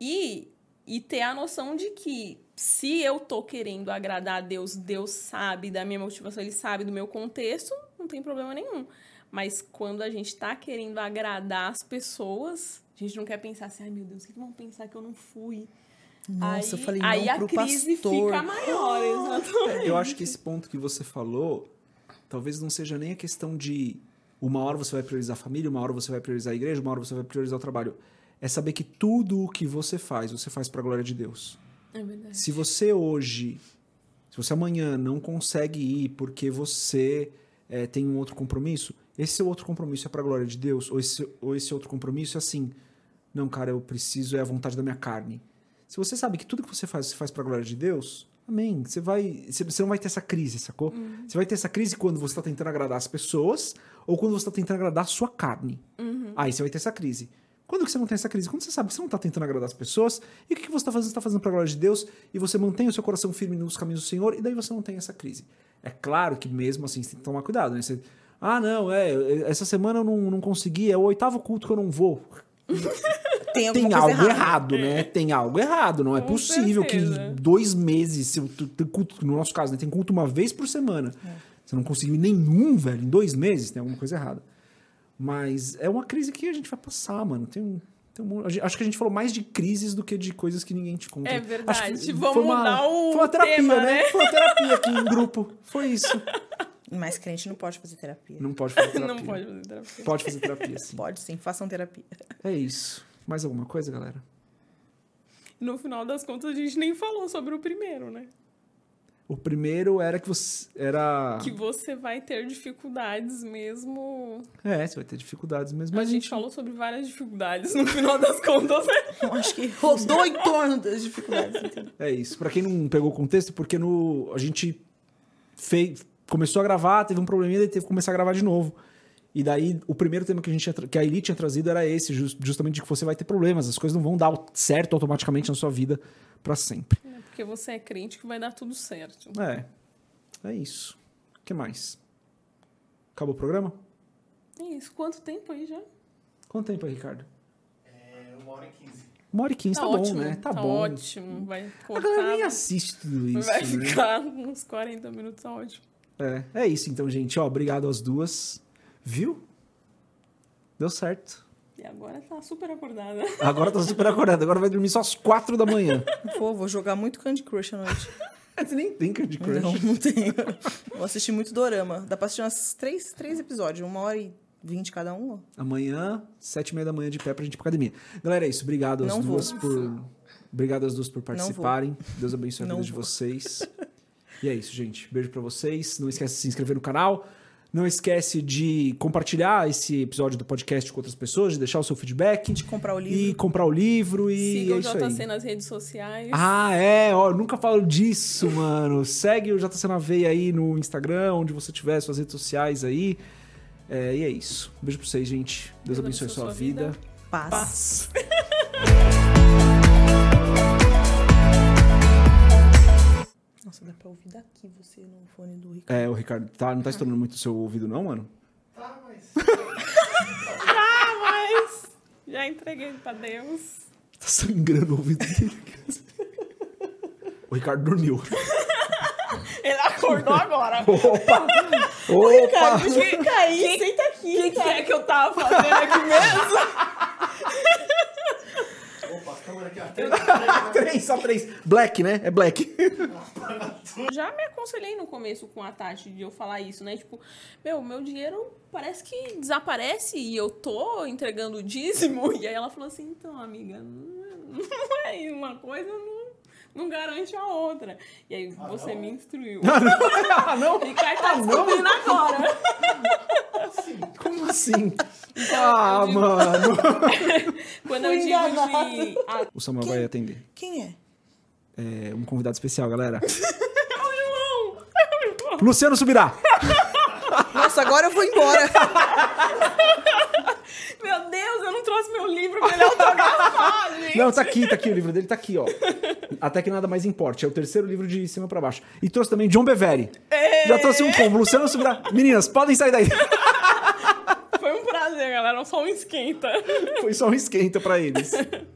E, e ter a noção de que se eu tô querendo agradar a Deus, Deus sabe da minha motivação, Ele sabe do meu contexto, não tem problema nenhum. Mas quando a gente tá querendo agradar as pessoas, a gente não quer pensar assim, ai meu Deus, o que que vão pensar que eu não fui? Nossa, aí, eu falei aí não a pro crise pastor. fica maior, exatamente. Eu acho que esse ponto que você falou, talvez não seja nem a questão de uma hora você vai priorizar a família, uma hora você vai priorizar a igreja, uma hora você vai priorizar o trabalho. É saber que tudo o que você faz, você faz para a glória de Deus. É verdade. Se você hoje, se você amanhã não consegue ir porque você eh, tem um outro compromisso, esse seu outro compromisso é para a glória de Deus? Ou esse, ou esse outro compromisso é assim, não, cara, eu preciso, é a vontade da minha carne. Se você sabe que tudo que você faz, você faz para a glória de Deus, amém. Você, vai, você, não vai ter essa crise, sacou? Você vai ter essa crise quando você está tentando agradar as pessoas ou quando você está tentando agradar a sua carne. Aí você vai ter essa crise. Quando que você não tem essa crise? Quando você sabe que você não está tentando agradar as pessoas e o que, que você está fazendo? Você está fazendo para a glória de Deus e você mantém o seu coração firme nos caminhos do Senhor e daí você não tem essa crise. É claro que mesmo assim você tem que tomar cuidado, né? Você, ah, não, é, essa semana eu não, não consegui, é o oitavo culto que eu não vou. Tem Tem algo errado, né? Tem algo errado. Não é Com possível certeza. que dois meses, se tem culto, no nosso caso, né, tem culto uma vez por semana. Você não conseguiu nenhum, velho, em dois meses, tem alguma coisa errada. Mas é uma crise que a gente vai passar, mano. Tem um. tem um- gente- acho que a gente falou mais de crises do que de coisas que ninguém te conta. É Acho que verdade. foi Vamos mudar o Foi uma terapia, tema, né? né? Foi uma terapia aqui em grupo. Foi isso. Mas crente não pode fazer terapia. Não pode fazer terapia. Não pode fazer terapia. Pode fazer terapia, sim. Pode sim, façam terapia. É isso. Mais alguma coisa, galera? No final das contas, a gente nem falou sobre o primeiro, né? O primeiro era que você. Era. Que você vai ter dificuldades mesmo. É, você vai ter dificuldades mesmo. a Mas gente falou sobre várias dificuldades no final das contas, né? Eu acho que rodou em torno das dificuldades. entendeu? É isso. Pra quem não pegou o contexto, porque no a gente fez, começou a gravar, teve um probleminha, daí teve que começar a gravar de novo. E daí o primeiro tema que a gente que a Elite tinha trazido era esse, jus- justamente de que você vai ter problemas, as coisas não vão dar certo automaticamente na sua vida pra sempre. É Porque você é crente que vai dar tudo certo. É. É isso. O que mais? Acabou o programa? É isso. Quanto tempo aí já? Quanto tempo aí, Ricardo? É uma hora e quinze. Uma hora e quinze, tá, ótimo. bom, né? Tá, tá bom. ótimo. Vai A galera nem cortar. assiste tudo isso, Vai né? ficar uns 40 minutos, tá ótimo. É, é isso então, gente. Ó, obrigado às duas. Viu? Deu certo. E agora tá super acordada. Agora tá super acordado. Agora vai dormir só às quatro da manhã. Pô, vou jogar muito Candy Crush à noite. Você nem tem Candy Crush. Não, não tenho. Vou assistir muito dorama. Dá pra assistir umas três, três episódios, uma hora e vinte cada um. Amanhã, sete e meia da manhã de pé pra gente ir pra academia. Galera, é isso. Obrigado às Não vou. duas por. Obrigado às duas por participarem. Deus abençoe a Não vida de vou. vocês. E é isso, gente. Beijo pra vocês. Não esquece de se inscrever no canal. Não esquece de compartilhar esse episódio do podcast com outras pessoas, de deixar o seu feedback. De comprar o E livro. comprar o livro e Siga é o isso aí. JC nas redes sociais. Ah, é, ó, eu nunca falo disso, mano. Segue o JC na Veia aí no Instagram, onde você tiver suas redes sociais aí. É, e é isso. Um beijo pra vocês, gente. Deus Deus abençoe a abençoe sua sua vida. vida. Paz. Paz. Nossa, dá pra ouvir daqui você no fone do Ricardo. É, o Ricardo, tá, não tá estourando muito o seu ouvido, não, mano? Tá, mas. Ah, mas já entreguei pra Deus. Tá sangrando o ouvido dele. O Ricardo dormiu. Ele acordou agora. Opa! Opa! Fica aí, senta aqui. O que, que é que eu tava fazendo aqui mesmo? Aqui, três, só três. Black, né? É black. Já me aconselhei no começo com a Tati de eu falar isso, né? Tipo, meu, meu dinheiro parece que desaparece e eu tô entregando dízimo. E aí ela falou assim, então, amiga, não é uma coisa, não, não garante a outra. E aí você me instruiu. ah, não? Ricardo tá descobrindo agora. Como assim? ah, mano. Quando eu Fui digo enganada. de... Ah, O Samuel vai atender. Quem é? É um convidado especial, galera. é o João! Luciano Subirá. Nossa, agora eu vou embora. Meu Deus, eu não trouxe meu livro pra ele autografar, gente. Não, tá aqui, tá aqui. O livro dele tá aqui, ó. Até que nada mais importe. É o terceiro livro de cima pra baixo. E trouxe também John Bevere. Já trouxe um combo. Luciano Subirá. Meninas, podem sair daí. Foi um prazer, galera. Só um esquenta. Foi só um esquenta pra eles.